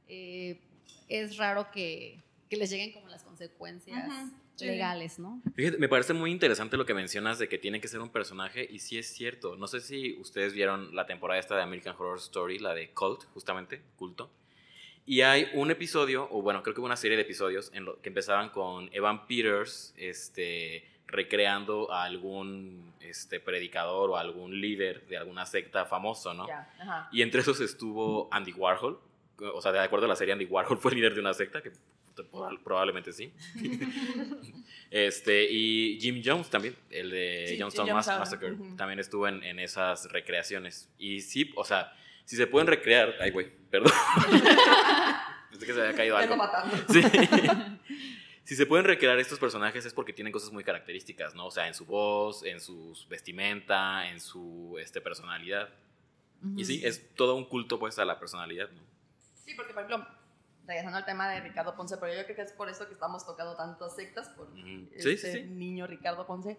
eh, es raro que, que les lleguen como las consecuencias sí. legales, ¿no? Fíjate, me parece muy interesante lo que mencionas de que tiene que ser un personaje y sí es cierto. No sé si ustedes vieron la temporada esta de American Horror Story, la de Cult, justamente, culto. Y hay un episodio, o bueno, creo que hubo una serie de episodios en lo que empezaban con Evan Peters este, recreando a algún este, predicador o algún líder de alguna secta famoso, ¿no? Ya, ajá. Y entre esos estuvo Andy Warhol. O sea, de acuerdo a la serie, Andy Warhol fue líder de una secta, que probablemente sí. (laughs) este, y Jim Jones también, el de Sí, Mas- Massacre, también estuvo en, en esas recreaciones. Y sí, o sea, si se pueden recrear. Ay, güey, perdón. (laughs) Pensé que se había caído algo. (laughs) Sí. si se pueden recrear estos personajes es porque tienen cosas muy características, ¿no? O sea, en su voz, en su vestimenta, en su este, personalidad. Y sí, es todo un culto pues a la personalidad, ¿no? Sí, porque por ejemplo, regresando al tema de Ricardo Ponce, pero yo creo que es por esto que estamos tocando tantas sectas, por. Sí, este sí, sí. niño Ricardo Ponce.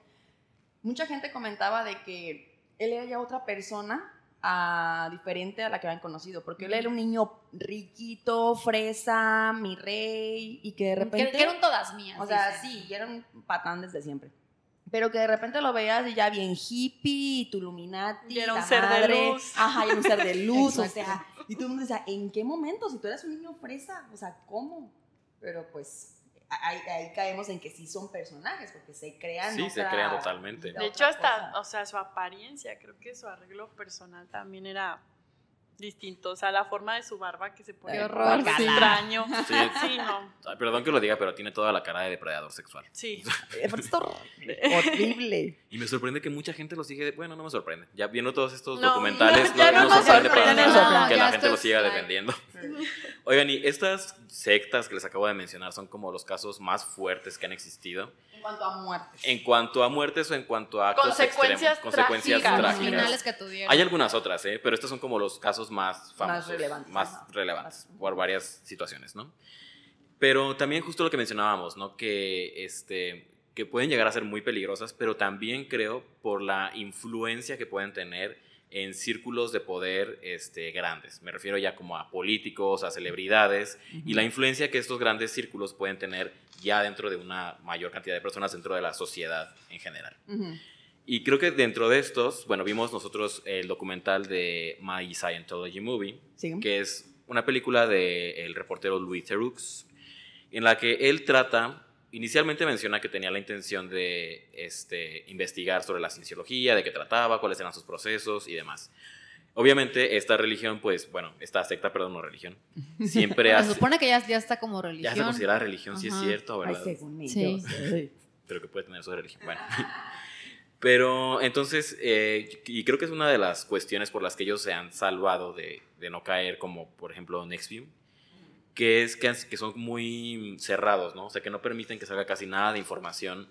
Mucha gente comentaba de que él era ya otra persona ah, diferente a la que habían conocido, porque él era un niño riquito, fresa, mi rey, y que de Que, repente... que eran todas mías. O sea, sí, y era un patán desde siempre. Pero que de repente lo veías y ya bien hippie, y tu Illuminati, Y era un la ser de madre. luz. Ajá, y era un ser de (laughs) luz, o sea. Y todo el mundo decía, ¿en qué momento? Si tú eras un niño fresa, o sea, ¿cómo? Pero pues ahí, ahí caemos en que sí son personajes, porque se crean. Sí, se crean totalmente. De hecho, hasta, cosa. o sea, su apariencia, creo que su arreglo personal también era distinto. O sea, la forma de su barba que se pone Qué horror, sí. extraño. Sí. (laughs) Sí, no. Ay, Perdón que lo diga, pero tiene toda la cara de depredador sexual. Sí. (laughs) Eh, está horrible. Y me sorprende que mucha gente lo sigue. Bueno, no me sorprende. Ya viendo todos estos No, documentales, (laughs) ya no, no no nos sorprende para nada nada. que Ya la gente lo es siga defendiendo. Oigan, y estas sectas que les acabo de mencionar son como los casos más fuertes que han existido En cuanto a muertes. en cuanto a muertes o en cuanto a actos Consecuencias extremos, consecuencias trágicas. Los trágicas. finales que tuvieron. Hay algunas otras, ¿eh? pero estos son como los casos más famosos, relevantes, más ajá. relevantes por varias situaciones, ¿no? Pero también justo lo que mencionábamos, ¿no? Que, este, que pueden llegar a ser muy peligrosas, pero también creo por la influencia que pueden tener en círculos de poder este, grandes. Me refiero ya como a políticos, a celebridades, y la influencia que estos grandes círculos pueden tener ya dentro de una mayor cantidad de personas dentro de la sociedad en general. Ujú. Y creo que dentro de estos, bueno, vimos nosotros el documental de My Scientology Movie, Sí. que es una película del reportero Louis Theroux, en la que él trata, inicialmente menciona que tenía la intención de este, investigar sobre la cienciología, de qué trataba, cuáles eran sus procesos y demás. Obviamente esta religión, pues, bueno, esta secta, perdón, no religión, (laughs) siempre Se hace... supone que ya, ya está como Ya religión. se considera religión, sí es cierto, Ay, ¿verdad? según ellos. Sí. Ay. pero que puede tener de religión. Bueno. (laughs) Pero entonces, eh, y creo que es una de las cuestiones por las que ellos se han salvado de, de no caer, como por ejemplo Nextview, que es que, que son muy cerrados, ¿no? O sea, que no permiten que salga casi nada de información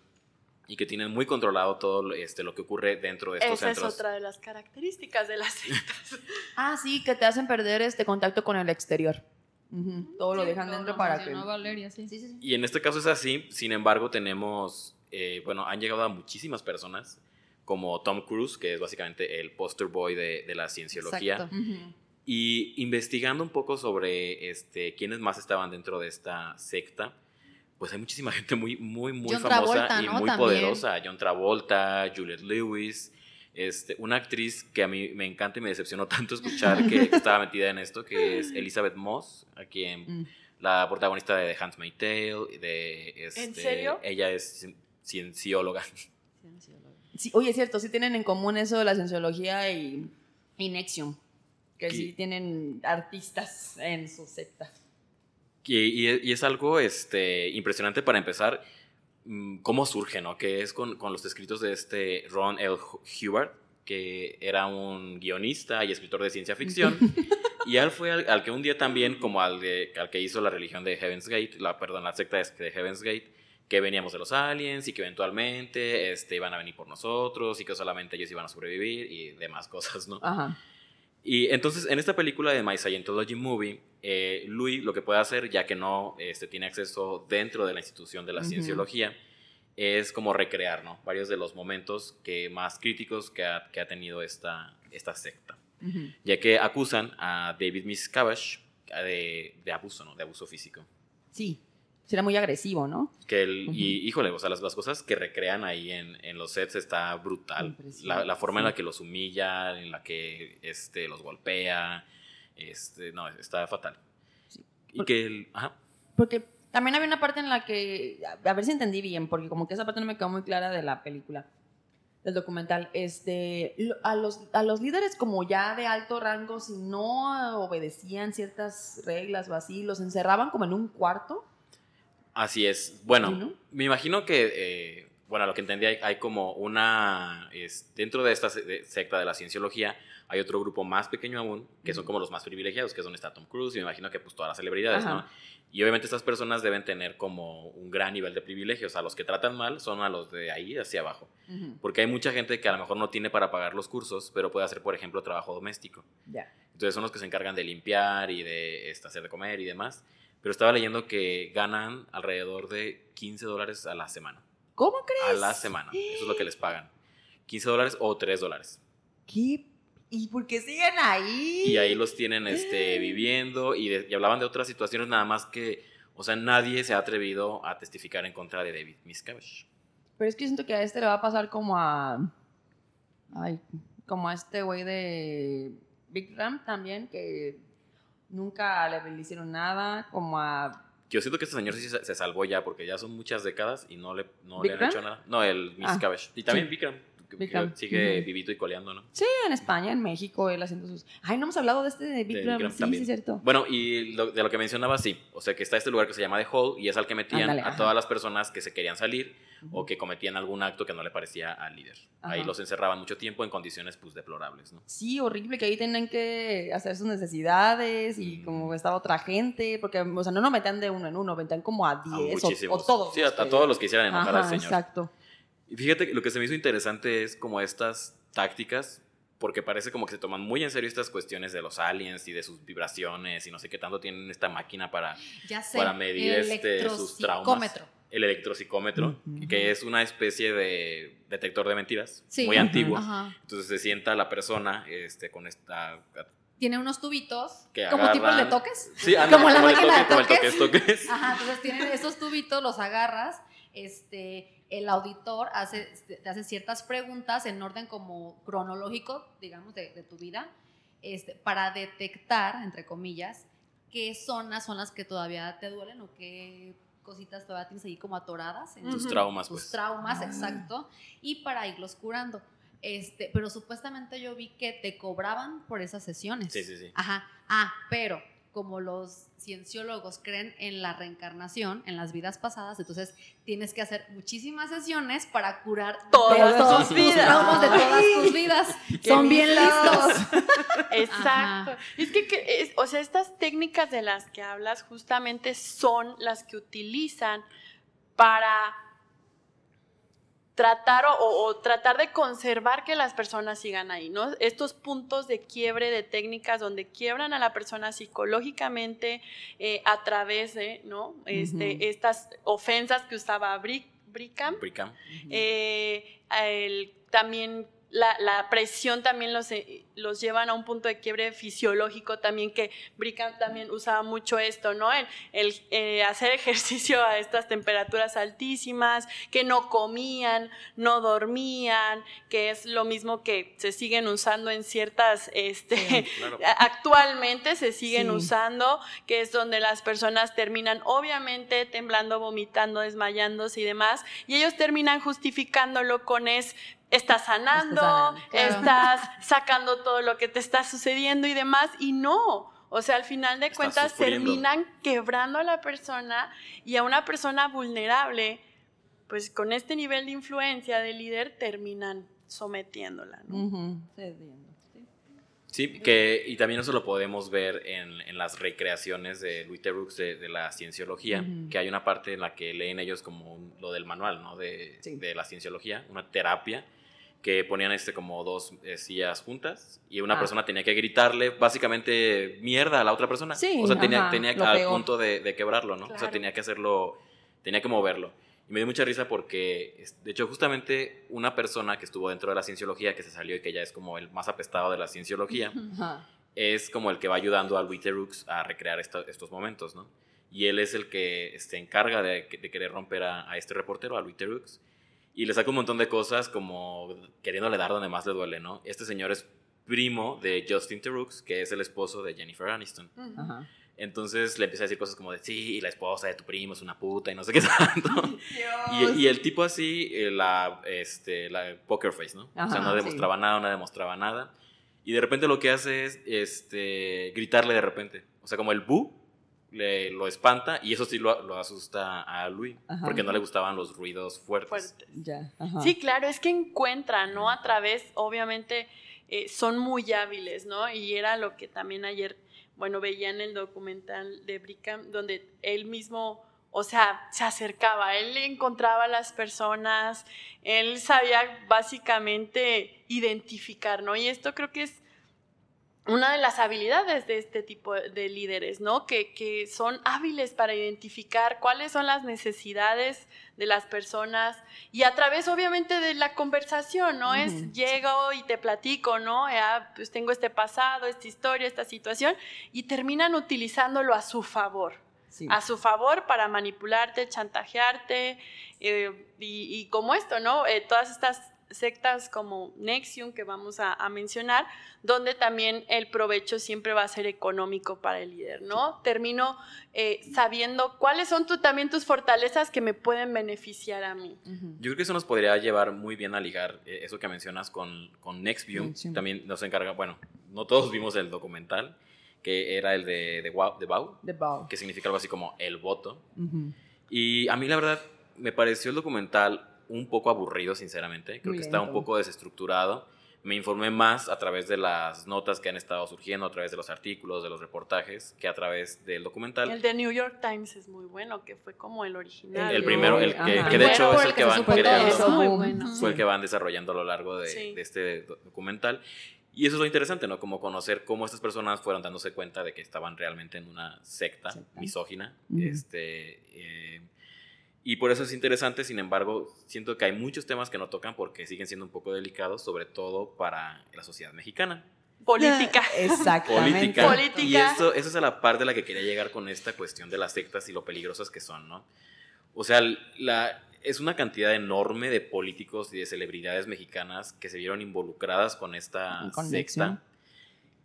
y que tienen muy controlado todo lo- este, lo que ocurre dentro de estos Esa es centros. otra de las características de las sectas. (laughs) Ah, sí, que te hacen perder este contacto con el exterior. Ujú, Todo lo Sí, dejan como dentro lo para que. Valeria, sí. Sí, sí, sí. Y en este caso es así, sin embargo tenemos, eh, bueno, han llegado a muchísimas personas, como Tom Cruise, que es básicamente el poster boy de, de la cienciología. Exacto. Ujú. Y investigando un poco sobre este, quiénes más estaban dentro de esta secta, pues hay muchísima (laughs) gente muy, muy, muy John famosa Travolta, y ¿no? muy También. poderosa. John Travolta, Juliette Lewis, este, una actriz que a mí me encanta y me decepcionó tanto escuchar que, (laughs) estaba metida en esto, que es Elizabeth Moss, a quien Mm. la protagonista de The Handmaid's Tale, de, este, serio? Ella es cien- ciencióloga. Sí, oye, es cierto, sí tienen en común eso de la cienciología y, y Nexium. Que sí Sí. tienen artistas en su secta. Y, y- y es algo este, impresionante para empezar, mm, cómo surge, ¿no? Que es con, con los escritos de este Ron L. Hubbard, que era un guionista y escritor de ciencia ficción. (laughs) y él fue al, al que un día también, como al, de- al que hizo la religión de Heaven's Gate, la, perdón, la secta de Heaven's Gate, que veníamos de los aliens y que eventualmente este, iban a venir por nosotros y que solamente ellos iban a sobrevivir y demás (laughs) cosas, ¿no? Ajá. Y entonces en esta película de My Scientology Movie, eh, Louis lo que puede hacer, ya que no este, tiene acceso dentro de la institución de la Ujú. cienciología, es como recrear ¿no? varios de los momentos que más críticos que ha, que ha tenido esta, esta secta. Ujú. Ya que acusan a David Miscavige de, de abuso, ¿no? de abuso físico. Sí. Será muy agresivo, ¿no? Que el, Ujú. Y híjole, o sea, las, las cosas que recrean ahí en, en los sets está brutal. La, la forma en sí. la que los humilla, en la que este, los golpea, este, no, está fatal. Sí. Y que el, ajá, Porque también había una parte en la que, a ver si entendí bien, porque como que esa parte no me quedó muy clara de la película, del documental, este, a los, a los líderes como ya de alto rango, si no obedecían ciertas reglas o así, los encerraban como en un cuarto. Así es. Bueno, me imagino que, eh, bueno, a lo que entendí, hay, hay como una, es- dentro de esta secta de la cienciología, hay otro grupo más pequeño aún, que son como los más privilegiados, que es donde está Tom Cruise, y me imagino que pues todas las celebridades, Ajá. ¿no? Y obviamente estas personas deben tener como un gran nivel de privilegios. O sea, los que tratan mal son a los de ahí hacia abajo. Porque hay mucha gente que a lo mejor no tiene para pagar los cursos, pero puede hacer, por ejemplo, trabajo doméstico. Ya. Entonces son los que se encargan de limpiar y de este, hacer de comer y demás. Pero estaba leyendo que ganan alrededor de 15 dólares a la semana. ¿Cómo A crees? la semana. Eso es lo que les pagan. 15 dólares o 3 dólares. ¿Qué? ¿Y por qué siguen ahí? Y ahí los tienen este, (gasps) viviendo y, de- y hablaban de otras situaciones nada más que, o sea, nadie se ha atrevido a testificar en contra de David Miscavige. Pero es que siento que a este le va a pasar como a. Ay, como a este güey de Big Ram también, que nunca le, hicieron nada. Como a. Yo siento que este señor sí se, se salvó ya porque ya son muchas décadas y no le, no ¿Big le han hecho nada. No, el Ah, Miscavige. Y también sí. Vikram. Que sigue Ujú. vivito y coleando, ¿no? Sí, en España, en México, él haciendo sus... Ay, no hemos hablado de este de. Bikram Sí, también. sí, cierto. Bueno, y lo- de lo que mencionaba, sí. O sea, que está este lugar que se llama The Hall y es al que metían Ándale, a ajá. todas las personas que se querían salir o que cometían algún acto que no le parecía al líder. Ahí Ajá. los encerraban mucho tiempo en condiciones pues deplorables, ¿no? Sí, horrible, que ahí tenían que hacer sus necesidades y como estaba otra gente, porque, o sea, no nos metían de uno en uno, metían como a A 10 o, o todos. Sí, a, a todos los que hicieran enojar Ajá, al señor. exacto. Y fíjate que lo que se me hizo interesante es como estas tácticas, porque parece como que se toman muy en serio estas cuestiones de los aliens y de sus vibraciones y no sé qué tanto tienen esta máquina para Ya sé. Para medir, el este, sus traumas. electropsicómetro. el electropsicómetro, Ujú. que es una especie de detector de mentiras Sí. muy Ajá. antiguo. Ajá. Entonces se sienta la persona este, con esta... Tiene unos tubitos, Que como tipo de agarran- toques. Sí, ándale, Como la el máquina de toque, como el toques. toques, toques. Ajá, entonces tienen esos tubitos, los agarras, este, el auditor hace, te hace ciertas preguntas en orden como cronológico, digamos, de, de tu vida, este, para detectar, entre comillas, qué zonas son las que todavía te duelen o qué cositas todavía tienes ahí como atoradas en Tus traumas, tus pues. traumas, Ah. exacto, y para irlos curando. Este, pero supuestamente yo vi que te cobraban por esas sesiones. Sí, sí, sí. Ajá. Ah, pero como los cienciólogos creen en la reencarnación, en las vidas pasadas, entonces tienes que hacer muchísimas sesiones para curar Todas todos tus vidas. traumas de todas tus vidas. Son bien listos. (laughs) Exacto. Ajá. Es que, que es- o sea, estas técnicas de las que hablas justamente son las que utilizan para tratar o, o tratar de conservar que las personas sigan ahí, ¿no? Estos puntos de quiebre de técnicas donde quiebran a la persona psicológicamente eh, a través de, ¿no? Este. Estas ofensas que usaba Brick, Brigham. Bricam. Eh, el- también la, la presión también los, eh, los llevan a un punto de quiebre fisiológico también que Brigham también usaba mucho esto, ¿no? El, el, eh, hacer (laughs) ejercicio a estas temperaturas altísimas, que no comían, no dormían, que es lo mismo que se siguen usando en ciertas, este, Sí. Claro. (laughs) actualmente se siguen Sí. usando, que es donde las personas terminan obviamente temblando, vomitando, desmayándose y demás, y ellos terminan justificándolo con es estás sanando, sanando, claro. estás sacando todo lo que te está sucediendo y demás, y no. O sea, al final de Estás cuentas sufriendo. terminan quebrando a la persona y a una persona vulnerable, pues con este nivel de influencia del líder terminan sometiéndola. ¿no? Sí, que, y también eso lo podemos ver en, en las recreaciones de Louis Theroux de, de la cienciología, que hay una parte en la que leen ellos como un- lo del manual, ¿no? De, Sí. de la cienciología, una terapia, que ponían este como dos eh, sillas juntas y una Ah. persona tenía que gritarle básicamente mierda a la otra persona. Sí, o sea, tenía, ajá, tenía al peor. punto de, de quebrarlo, ¿no? O sea, tenía que hacerlo, tenía que moverlo. Y me dio mucha risa porque, de hecho, justamente una persona que estuvo dentro de la cienciología, que se salió y que ya es como el más apestado de la cienciología, (laughs) Ajá. es como el que va ayudando a Louis Theroux a recrear estos momentos, ¿no? Y él es el que se encarga de, de querer romper a, a este reportero, a Louis Theroux, y le saca un montón de cosas como queriéndole dar donde más le duele, ¿no? Este señor es primo de Justin Theroux, que es el esposo de Jennifer Aniston. Ujú. Ajá. Entonces le empieza a decir cosas como de, sí, y la esposa de tu primo es una puta y no sé qué (laughs) tanto. Y, y el tipo así, eh, la, este, la poker face, ¿no? o sea, Ajá, no sí. demostraba nada, no demostraba nada. Y de repente lo que hace es este, gritarle de repente. O sea, como el bu le, lo espanta y eso sí lo, lo asusta a Louis, Ajá. porque no le gustaban los ruidos fuertes. Fuertes. Ya. Ajá. Sí, claro, es que encuentran, ¿no? A través, obviamente, eh, son muy hábiles, ¿no? Y era lo que también ayer, bueno, veía en el documental de Brigham, donde él mismo, o sea, se acercaba, él encontraba a las personas, él sabía básicamente identificar, ¿no? Y esto creo que es una de las habilidades de este tipo de líderes, ¿no? Que, que son hábiles para identificar cuáles son las necesidades de las personas y a través obviamente de la conversación, ¿no? Es llego y te platico, ¿no? Ya, pues tengo este pasado, esta historia, esta situación y terminan utilizándolo a su favor, Sí. a su favor para manipularte, chantajearte eh, y, y como esto, ¿no? Eh, todas estas sectas como Nexium que vamos a, a, mencionar, donde también el provecho siempre va a ser económico para el líder, ¿no? Termino eh, sabiendo cuáles son tu, también tus fortalezas que me pueden beneficiar a mí. Yo creo que eso nos podría llevar muy bien a ligar eh, eso que mencionas con, con Nextview. También nos encarga, bueno, no todos vimos el documental, que era el de, de, Wow, de Bau, de Bau, que significa algo así como el voto. Y a mí la verdad me pareció el documental un poco aburrido, sinceramente. Creo que está un poco desestructurado. Me informé más a través de las notas que han estado surgiendo, a través de los artículos, de los reportajes, que a través del documental. El de New York Times es muy bueno, que fue como el original. El, primero, el que, de hecho es el que, van creando, fue el que van desarrollando a lo largo de, de este documental. Y eso es lo interesante, ¿no? Como conocer cómo estas personas fueron dándose cuenta de que estaban realmente en una secta, misógina. este, eh, y por eso es interesante, sin embargo, siento que hay muchos temas que no tocan porque siguen siendo un poco delicados, sobre todo para la sociedad mexicana. Política. (laughs) Exactamente. Política. Y eso, eso es a la parte de la que quería llegar con esta cuestión de las sectas y lo peligrosas que son, ¿no? O sea, la, es una cantidad enorme de políticos y de celebridades mexicanas que se vieron involucradas con esta secta.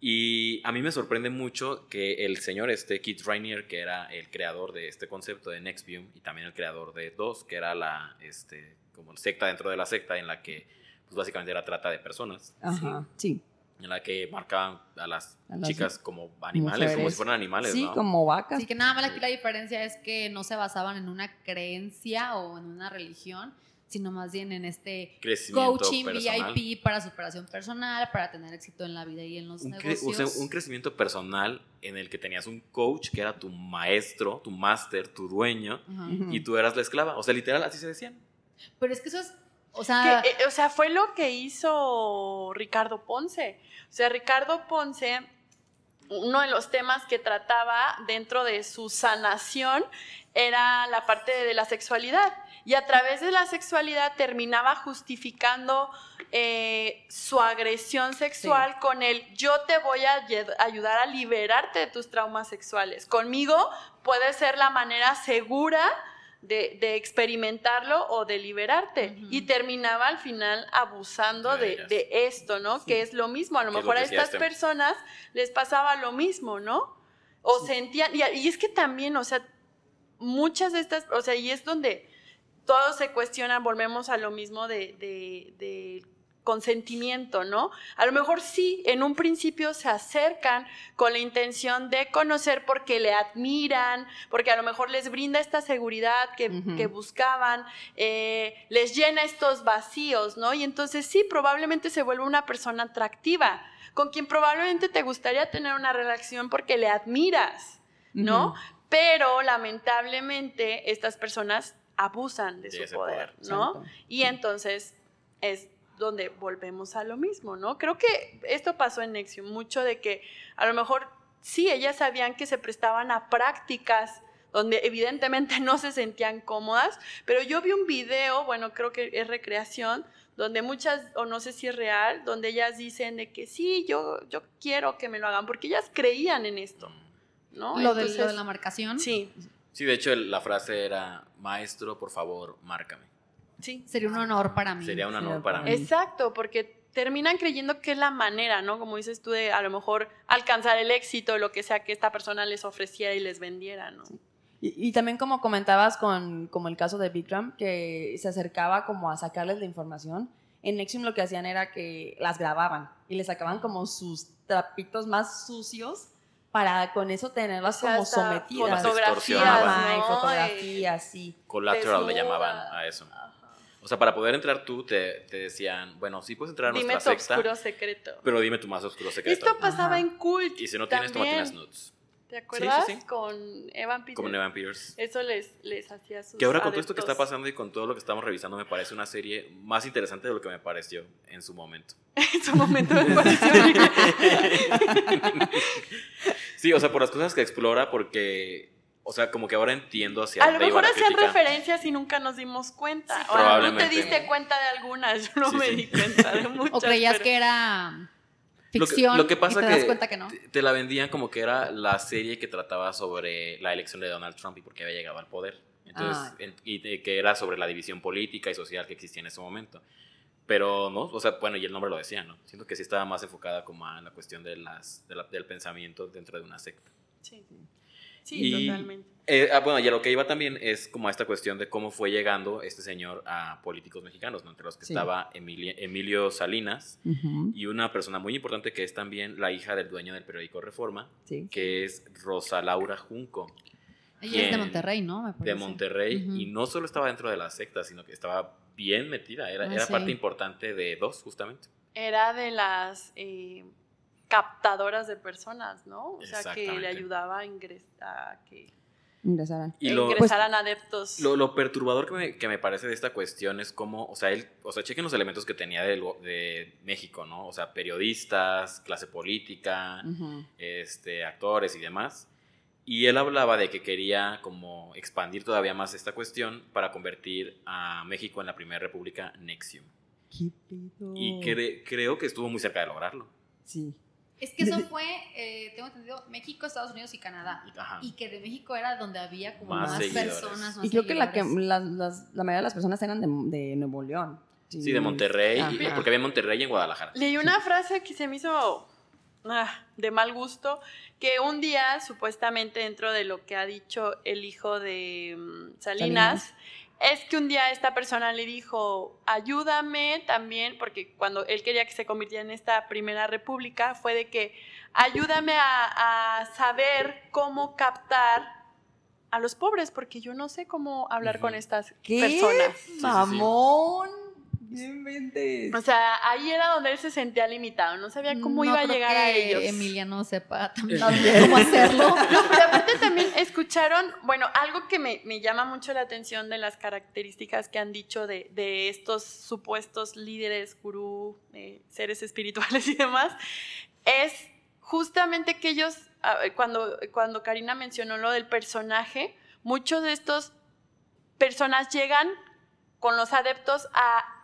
Y a mí me sorprende mucho que el señor este, Keith Rainier, que era el creador de este concepto de Nextvium y también el creador de DOS, que era la este, como secta dentro de la secta en la que pues, básicamente era trata de personas. Ajá, sí en la que marcaban a las, chicas como animales, como si fueran animales. Sí, como vacas. Sí, que nada más aquí la diferencia es que no se basaban en una creencia o en una religión, sino más bien en este coaching VIP para superación personal, para tener éxito en la vida y en los negocios. un crecimiento personal en el que tenías un coach que era tu maestro, tu máster, tu dueño, y tú eras la esclava. O sea, literal, así se decían. Pero es que eso es o sea, eh, o sea, fue lo que hizo Ricardo Ponce. O sea, Ricardo Ponce, uno de los temas que trataba dentro de su sanación era la parte de la sexualidad. Y a través de la sexualidad terminaba justificando eh, su agresión sexual con el yo te voy a ayudar a liberarte de tus traumas sexuales. Conmigo puede ser la manera segura de, experimentarlo o de liberarte. Y terminaba al final abusando de, esto, ¿no? Que es lo mismo. A lo mejor a estas personas les pasaba lo mismo, ¿no? O sentían, y, es que también, o sea, muchas de estas, o sea, y es donde todos se cuestionan, volvemos a lo mismo de, de consentimiento, ¿no? A lo mejor sí, en un principio se acercan con la intención de conocer porque le admiran, porque a lo mejor les brinda esta seguridad que, buscaban, eh, les llena estos vacíos, ¿no? Y entonces sí, probablemente se vuelve una persona atractiva, con quien probablemente te gustaría tener una relación porque le admiras, ¿no? Pero lamentablemente estas personas abusan de, su poder, ¿no? Y entonces es donde volvemos a lo mismo, ¿no? Creo que esto pasó en Nexium, mucho de que a lo mejor sí, ellas sabían que se prestaban a prácticas donde evidentemente (laughs) no se sentían cómodas, pero yo vi un video, bueno, creo que es recreación, donde muchas, o no sé si es real, donde ellas dicen de que sí, yo, yo quiero que me lo hagan, porque ellas creían en esto, ¿no? Lo, de, lo de la marcación. Sí. Sí, de hecho la frase era, maestro, por favor, márcame. Sí. Sería un honor para mí. Sería un honor para mí. Exacto, porque terminan creyendo que es la manera, ¿no? Como dices tú, de a lo mejor alcanzar el éxito, lo que sea que esta persona les ofreciera y les vendiera, ¿no? Y, también como comentabas con como el caso de Bikram, que se acercaba como a sacarles la información, en Nexium lo que hacían era que las grababan y les sacaban como sus trapitos más sucios para con eso tenerlas como sometidas. Fotografías, ¿no? fotografías, sí. Collateral le llamaban a eso. O sea, para poder entrar tú, te, te decían, bueno, sí puedes entrar a nuestra. Dime tu oscuro secreto. Pero dime tu más oscuro secreto. Esto pasaba en Cult. Y si no tienes, también. tómate unas nudes. ¿Te acuerdas? Sí, sí, sí. Con Evan Peters. Con Evan Peters. Eso les, les hacía sus Que ahora con todo esto que está pasando y con todo lo que estamos revisando, me parece una serie más interesante de lo que me pareció en su momento. (laughs) en su momento me pareció. (laughs) sí, o sea, por las cosas que explora, porque o sea, como que ahora entiendo hacia A lo mejor hacían referencias y nunca nos dimos cuenta. o no te diste cuenta de algunas, yo no me di cuenta de (laughs) muchas. O creías que era ficción lo que, pasa y te das cuenta que no. Te, la vendían como que era la serie que trataba sobre la elección de Donald Trump y por qué había llegado al poder. Entonces, ah. y que era sobre la división política y social que existía en ese momento. Pero no, o sea, bueno, y el nombre lo decía, ¿no? Siento que sí estaba más enfocada como a la cuestión de las, de la- del pensamiento dentro de una secta. Sí, sí Y- totalmente. Eh, ah, bueno, y a lo que iba también es como a esta cuestión de cómo fue llegando este señor a políticos mexicanos, ¿no? Entre los que Sí. estaba Emilia- Emilio Salinas y una persona muy importante que es también la hija del dueño del periódico Reforma, Sí. que es Rosa Laura Junco, Ella es de. Monterrey, ¿no? Me de. Monterrey, y no solo estaba dentro de la secta, sino que estaba bien metida, era, Ah, era sí. parte importante de dos, justamente. Era de las eh, captadoras de personas, ¿no? O sea, que le ayudaba a ingresar, a que Ingresaran. Y lo, ingresaran adeptos. Lo, lo perturbador que me, que me parece de esta cuestión es como, o sea, él, o sea, chequen los elementos que tenía de, de México, ¿no? O sea, periodistas, clase política, este, actores y demás. Y él hablaba de que quería como expandir todavía más esta cuestión para convertir a México en la primera república Nexium. ¿Qué pedo? Y cre- creo que estuvo muy cerca de lograrlo. Sí. Es que eso fue, eh, tengo entendido, México, Estados Unidos y Canadá. Ajá. Y que de México era donde había como Más personas. más Y creo que la, que seguidores. las- las- la mayoría de las personas eran de, de Nuevo León. Sí, de Monterrey, y- porque había en Monterrey y en Guadalajara. Leí una frase que se me hizo de mal gusto, que un día, supuestamente dentro de lo que ha dicho el hijo de mm, Salinas, es que un día esta persona le dijo, ayúdame también, porque cuando él quería que se convirtiera en esta primera república, fue de que ayúdame a, a saber cómo captar a los pobres, porque yo no sé cómo hablar con estas ¿Qué? personas. Mamón. O sea, ahí era donde él se sentía limitado, no sabía cómo No iba a creo llegar a que ellos. Emilia no sepa (laughs) también cómo hacerlo. No, pero aparte también escucharon, bueno, algo que me, me llama mucho la atención de las características que han dicho de, de estos supuestos líderes, gurú, eh, seres espirituales (laughs) y demás, es justamente que ellos, cuando, cuando Karina mencionó lo del personaje, muchos de estos personas llegan con los adeptos a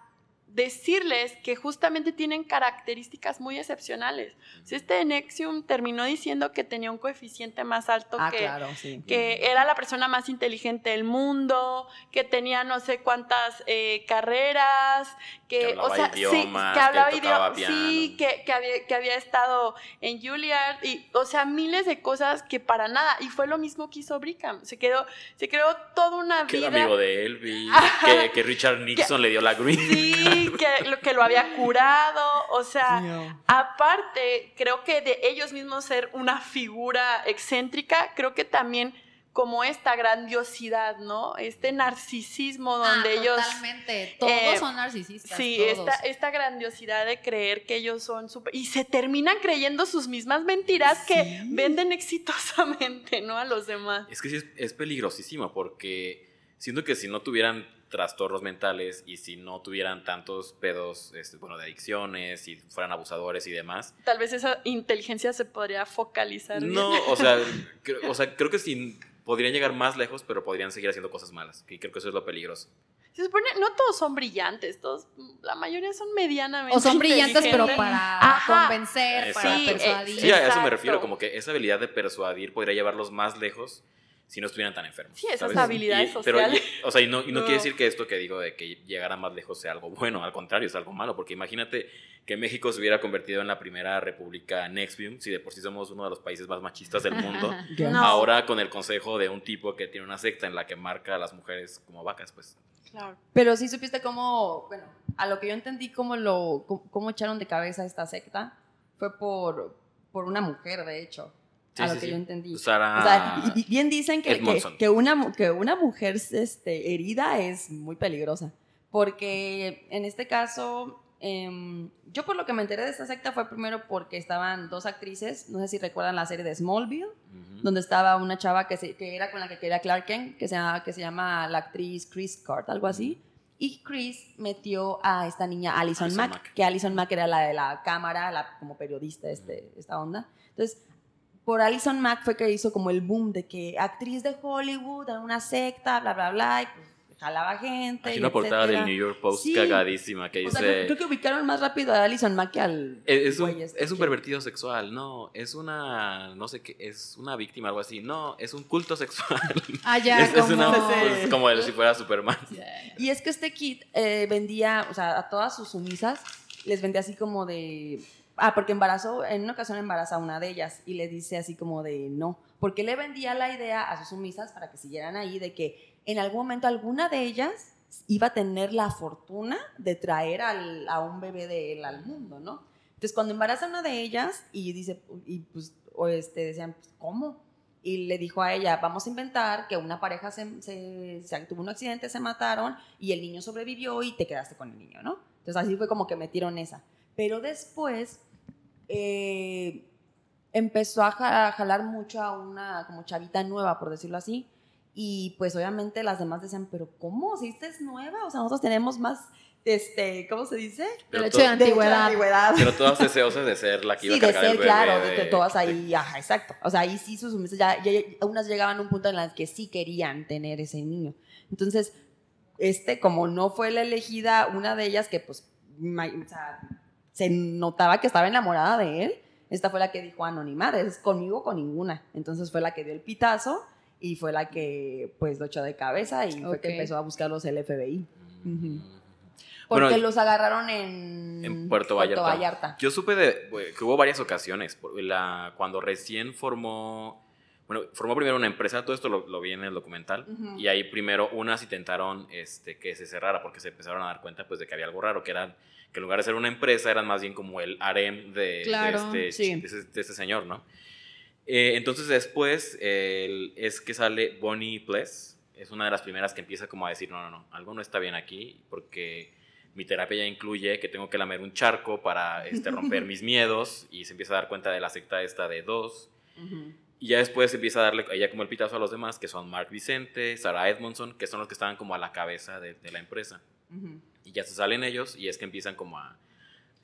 decirles que justamente tienen características muy excepcionales. Si este de Nexium terminó diciendo que tenía un coeficiente más alto Ah, que, claro, sí. que era la persona más inteligente del mundo, que tenía no sé cuántas eh, carreras, que, Que hablaba o sea, idiomas, sí, que que hablaba sí, que, que había, que había estado en Juilliard, y, o sea, miles de cosas que para nada, y fue lo mismo que hizo Brigham, se quedó, se creó toda una Que vida. era amigo de Elvis, (laughs) que, que Richard Nixon le dio la green. Sí, que lo, que lo había curado, o sea, no. aparte, creo que de ellos mismos ser una figura excéntrica, creo que también como esta grandiosidad, ¿no? Este narcisismo donde Ah, ellos... Totalmente. Todos eh, son narcisistas. Sí, todos. esta, esta grandiosidad de creer que ellos son súper... Y se terminan creyendo sus mismas mentiras que venden exitosamente, ¿no? A los demás. Es que sí es, es peligrosísimo porque siento que si no tuvieran trastornos mentales y si no tuvieran tantos pedos, este, bueno, de adicciones, si fueran abusadores y demás, Tal vez esa inteligencia se podría focalizar. bien. no, o sea, (laughs) creo, o sea, creo que sí podrían llegar más lejos, pero podrían seguir haciendo cosas malas. Y creo que eso es lo peligroso. Se supone, no todos son brillantes, todos, la mayoría son medianamente O son brillantes, pero para Ajá. convencer, para Exacto. Sí, persuadir. Sí, a eso me refiero, como que esa habilidad de persuadir podría llevarlos más lejos si no estuvieran tan enfermos. Sí, esas ¿sabes? habilidades Y- pero, o sea, y no, y no No. quiere decir que esto que digo de que llegara más lejos sea algo bueno, al contrario, es algo malo, porque imagínate que México se hubiera convertido en la primera república Nexium, si de por sí somos uno de los países más machistas del mundo. (laughs) No. ahora con el consejo de un tipo que tiene una secta en la que marca a las mujeres como vacas, pues. Claro. Pero sí supiste cómo, bueno, a lo que yo entendí, cómo, lo, cómo, cómo echaron de cabeza esta secta, fue por, por una mujer, de hecho. Sí, a sí, lo que sí. yo entendí. O sea, y- bien dicen que, que, que una, que una mujer este, herida es muy peligrosa. Porque en este caso, em, yo por lo que me enteré de esta secta fue primero porque estaban dos actrices, no sé si recuerdan la serie de Smallville, Ujú. donde estaba una chava que, se- que era con la que quería Clark Kent, que se, llama, que se llama la actriz Chris Cart, algo así. Y Chris metió a esta niña Alison, Mack. que Alison Mack era la de la cámara, la, como periodista, este, esta onda. Entonces, por Alison Mack fue que hizo como el boom de que actriz de Hollywood, en una secta, bla, bla, bla, y pues jalaba gente. Hay y una portada del. New York Post Sí. cagadísima que O sea, creo, creo que ubicaron más rápido a Alison Mack que al. Es, es un, este es un que- pervertido sexual, no, es una, no sé qué, es una víctima, algo así, no, es un culto sexual. (laughs) Ah, ya, es, es como... una, pues, como el- si fuera Superman. Y es que este kit eh, vendía, o sea, a todas sus sumisas les vendía así como de. Ah, porque embarazó, en una ocasión embaraza a una de ellas y le dice así como de no. Porque le vendía la idea a sus sumisas para que siguieran ahí de que en algún momento alguna de ellas iba a tener la fortuna de traer al- a un bebé de él al mundo, ¿no? Entonces cuando embaraza a una de ellas y dice, y pues, o este, decían, pues, ¿cómo? Y le dijo a ella, vamos a inventar que una pareja se, se- se- tuvo un accidente, se mataron y el niño sobrevivió y te quedaste con el niño, ¿no? Entonces así fue como que metieron esa. Pero después eh, empezó a ja- a jalar mucho a una como chavita nueva, por decirlo así. Y pues obviamente las demás decían, pero ¿cómo? Si esta es nueva, o sea, nosotros tenemos más, este, ¿cómo se dice? Pero Derecho to- de antigüedad. antigüedad. Pero todas deseosas de ser la que iba Sí, a de cargar el ser, bebé. claro, de, de- que todas de- ahí, ajá, exacto. O sea, ahí sí sus sumisas ya, ya- ya- unas llegaban a un punto en las que sí querían tener ese niño. Entonces, este, como no fue la elegida, una de ellas que pues, o sea, se notaba que estaba enamorada de él, esta fue la que dijo anonimar, es conmigo con ninguna. Entonces fue la que dio el pitazo y fue la que pues lo echó de cabeza y fue que empezó a buscarlos el FBI. Mm. Porque Bueno, los agarraron en, en Puerto Vallarta. Vallarta. Yo supe de bueno, que hubo varias ocasiones. La, cuando recién formó. Bueno, formó primero una empresa, todo esto lo, lo vi en el documental. Ujú. Y ahí primero unas intentaron este, que se cerrara porque se empezaron a dar cuenta pues, de que había algo raro, que eran que en lugar de ser una empresa eran más bien como el harem de, de Claro, este, sí. de de este señor, ¿no? Eh, entonces después el- es que sale Bonnie Pless, es una de las primeras que empieza como a decir, no, no, no, algo no está bien aquí porque mi terapia ya incluye que tengo que lamer un charco para este, romper (laughs) mis miedos y se empieza a dar cuenta de la secta esta de dos. Ujú. Y ya después empieza a darle ella como el pitazo a los demás, que son Mark Vicente, Sarah Edmondson, que son los que estaban como a la cabeza de, de la empresa. Y ya se salen ellos y es que empiezan como a,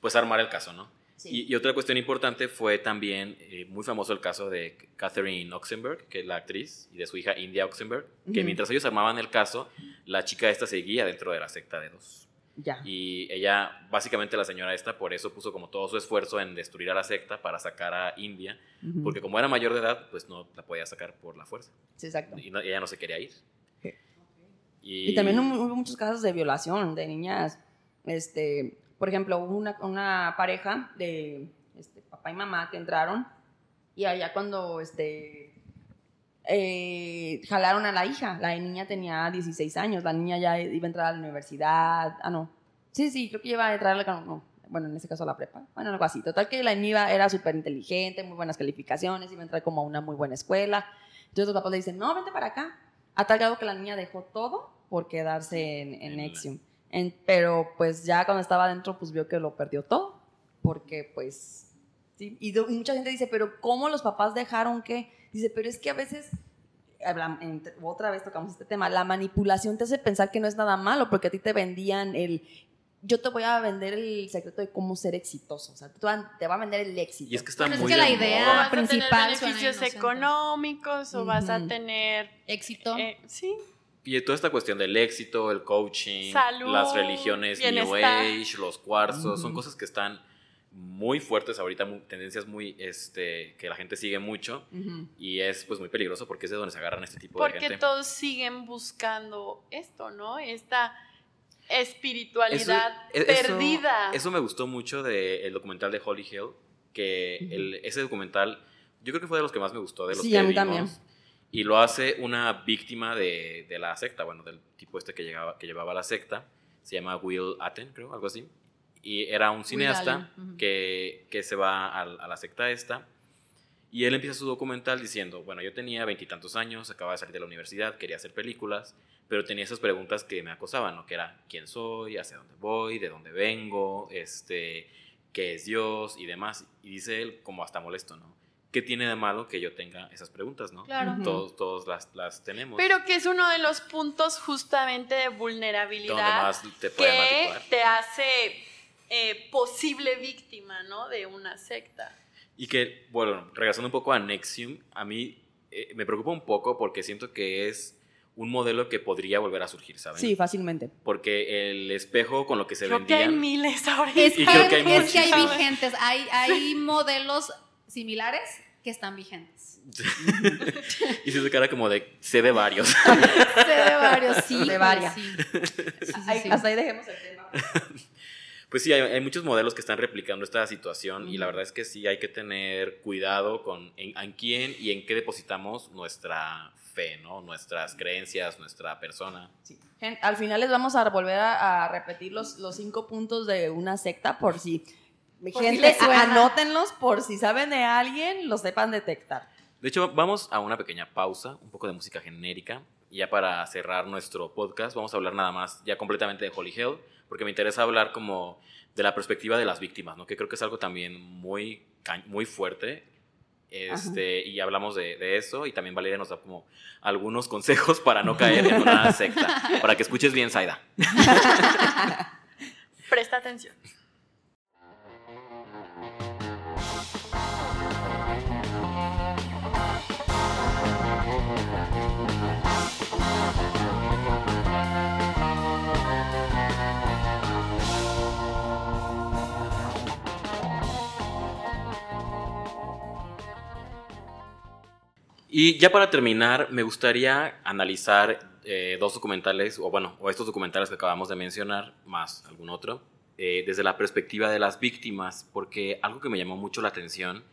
pues, a armar el caso, ¿no? Sí. Y, y otra cuestión importante fue también eh, muy famoso el caso de Catherine Oxenberg, que es la actriz, y de su hija India Oxenberg, que mientras ellos armaban el caso, la chica esta seguía dentro de la secta de dos. Ya. Y ella, básicamente la señora esta, por eso puso como todo su esfuerzo en destruir a la secta para sacar a India, Ujú. porque como era mayor de edad, pues no la podía sacar por la fuerza. Sí, exacto. Y no- ella no se quería ir. Sí. Y, Y también hubo muchos casos de violación de niñas. Este, por ejemplo, hubo una, una pareja de este, papá y mamá que entraron y allá cuando este, eh, jalaron a la hija, la niña tenía 16 años, la niña ya iba a entrar a la universidad. Ah, no. Sí, sí, creo que iba a entrar a la. No, bueno, en ese caso a la prepa. Bueno, algo así. Total que la niña era súper inteligente, muy buenas calificaciones, iba a entrar como a una muy buena escuela. Entonces los papás le dicen, no, vente para acá. A tal grado que la niña dejó todo por quedarse en, en Nexium. En- pero pues ya cuando estaba adentro, pues vio que lo perdió todo. Porque pues... Sí, y, y mucha gente dice, pero ¿cómo los papás dejaron que? Dice, pero es que a veces... Otra vez tocamos este tema. La manipulación te hace pensar que no es nada malo porque a ti te vendían el... Yo te voy a vender el secreto de cómo ser exitoso. O sea, te va a vender el éxito. y es que está es muy que la idea- O vas a tener principal beneficios económicos o vas a tener... Éxito. eh, sí, Y toda esta cuestión del éxito, el coaching, Salud, las religiones New. Age, los cuarzos, son cosas que están muy fuertes ahorita, muy- tendencias muy, este, que la gente sigue mucho y es pues muy peligroso porque es de donde se agarran este tipo de porque gente. todos siguen buscando esto, ¿no? Esta espiritualidad Eso- eso- perdida. Eso me gustó mucho del documental de Holly Hill, que el- ese documental yo creo que fue de los que más me gustó, de los Sí, que a mí vimos. también. Y lo hace una víctima de, de la secta, bueno, del tipo este que, llegaba, que llevaba la secta, se llama Will Atten, creo, algo así. Y era un cineasta Allen, ujú. que, que se va a, a la secta esta. Y él empieza su documental diciendo, bueno, yo tenía veintitantos años, acababa de salir de la universidad, quería hacer películas, pero tenía esas preguntas que me acosaban, ¿no? Que era, ¿quién soy? ¿Hacia dónde voy? ¿De dónde vengo? Este, ¿Qué es Dios? Y demás. Y dice él, como hasta molesto, ¿no? ¿Qué tiene de malo que yo tenga esas preguntas, ¿no? Claro. Todos, todos las, las tenemos. Pero que es uno de los puntos justamente de donde vulnerabilidad más te que te hace eh, posible víctima, ¿no? De una secta. Y que, bueno, regresando un poco a Nexium, a mí eh, me preocupa un poco porque siento que es un modelo que podría volver a surgir, ¿saben? Sí, fácilmente. Porque el espejo con lo que se Creo que hay vendían... miles (laughs) ahorita. Es, Y que, creo que hay es que hay vigentes, hay, hay modelos similares que están vigentes. (laughs) y se cara como de, sé de varios. (laughs) Sé de varios, sí. De varias. Sí. Sí, sí. Hasta ahí dejemos el tema. Pues sí, hay, hay muchos modelos que están replicando esta situación y la verdad es que sí hay que tener cuidado con en, en quién y en qué depositamos nuestra fe, ¿no? Nuestras creencias, nuestra persona. Sí. Gen- Al final les vamos a volver a, a repetir los, los cinco puntos de una secta por si... si gente, suena. anótenlos por si saben de alguien, los sepan detectar. De hecho, vamos a una pequeña pausa, un poco de música genérica. Y ya para cerrar nuestro podcast, vamos a hablar nada más ya completamente de Holy Hell, porque me interesa hablar como de la perspectiva de las víctimas, ¿no? Que creo que es algo también muy, muy fuerte. Este, y hablamos de, de eso y también Valeria nos da como algunos consejos para no caer en una secta. Para que escuches bien, Saida. (laughs) Presta atención. Y ya para terminar, me gustaría analizar eh, dos documentales, o bueno, o estos documentales que acabamos de mencionar, más algún otro, eh, desde la perspectiva de las víctimas, porque algo que me llamó mucho la atención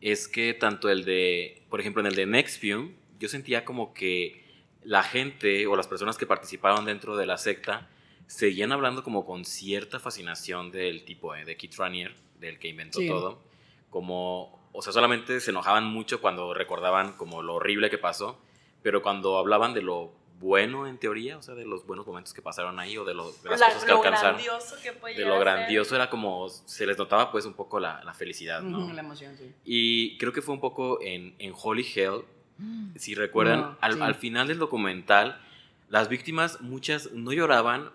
es que tanto el de, por ejemplo, en el de Nextview, yo sentía como que la gente o las personas que participaron dentro de la secta seguían hablando como con cierta fascinación del tipo eh, de Keith Raniere, del que inventó Sí. todo, como, o sea, solamente se enojaban mucho cuando recordaban como lo horrible que pasó, pero cuando hablaban de lo bueno en teoría, o sea, de los buenos momentos que pasaron ahí o de, lo- de las La- cosas que lo alcanzaron, grandioso que puede de lo a ser. grandioso era como, se les notaba pues un poco la, la felicidad, ¿no? La emoción, sí. Y creo que fue un poco en, en Holy Hell, si recuerdan, No, al, sí. al final del documental, las víctimas, muchas no lloraban,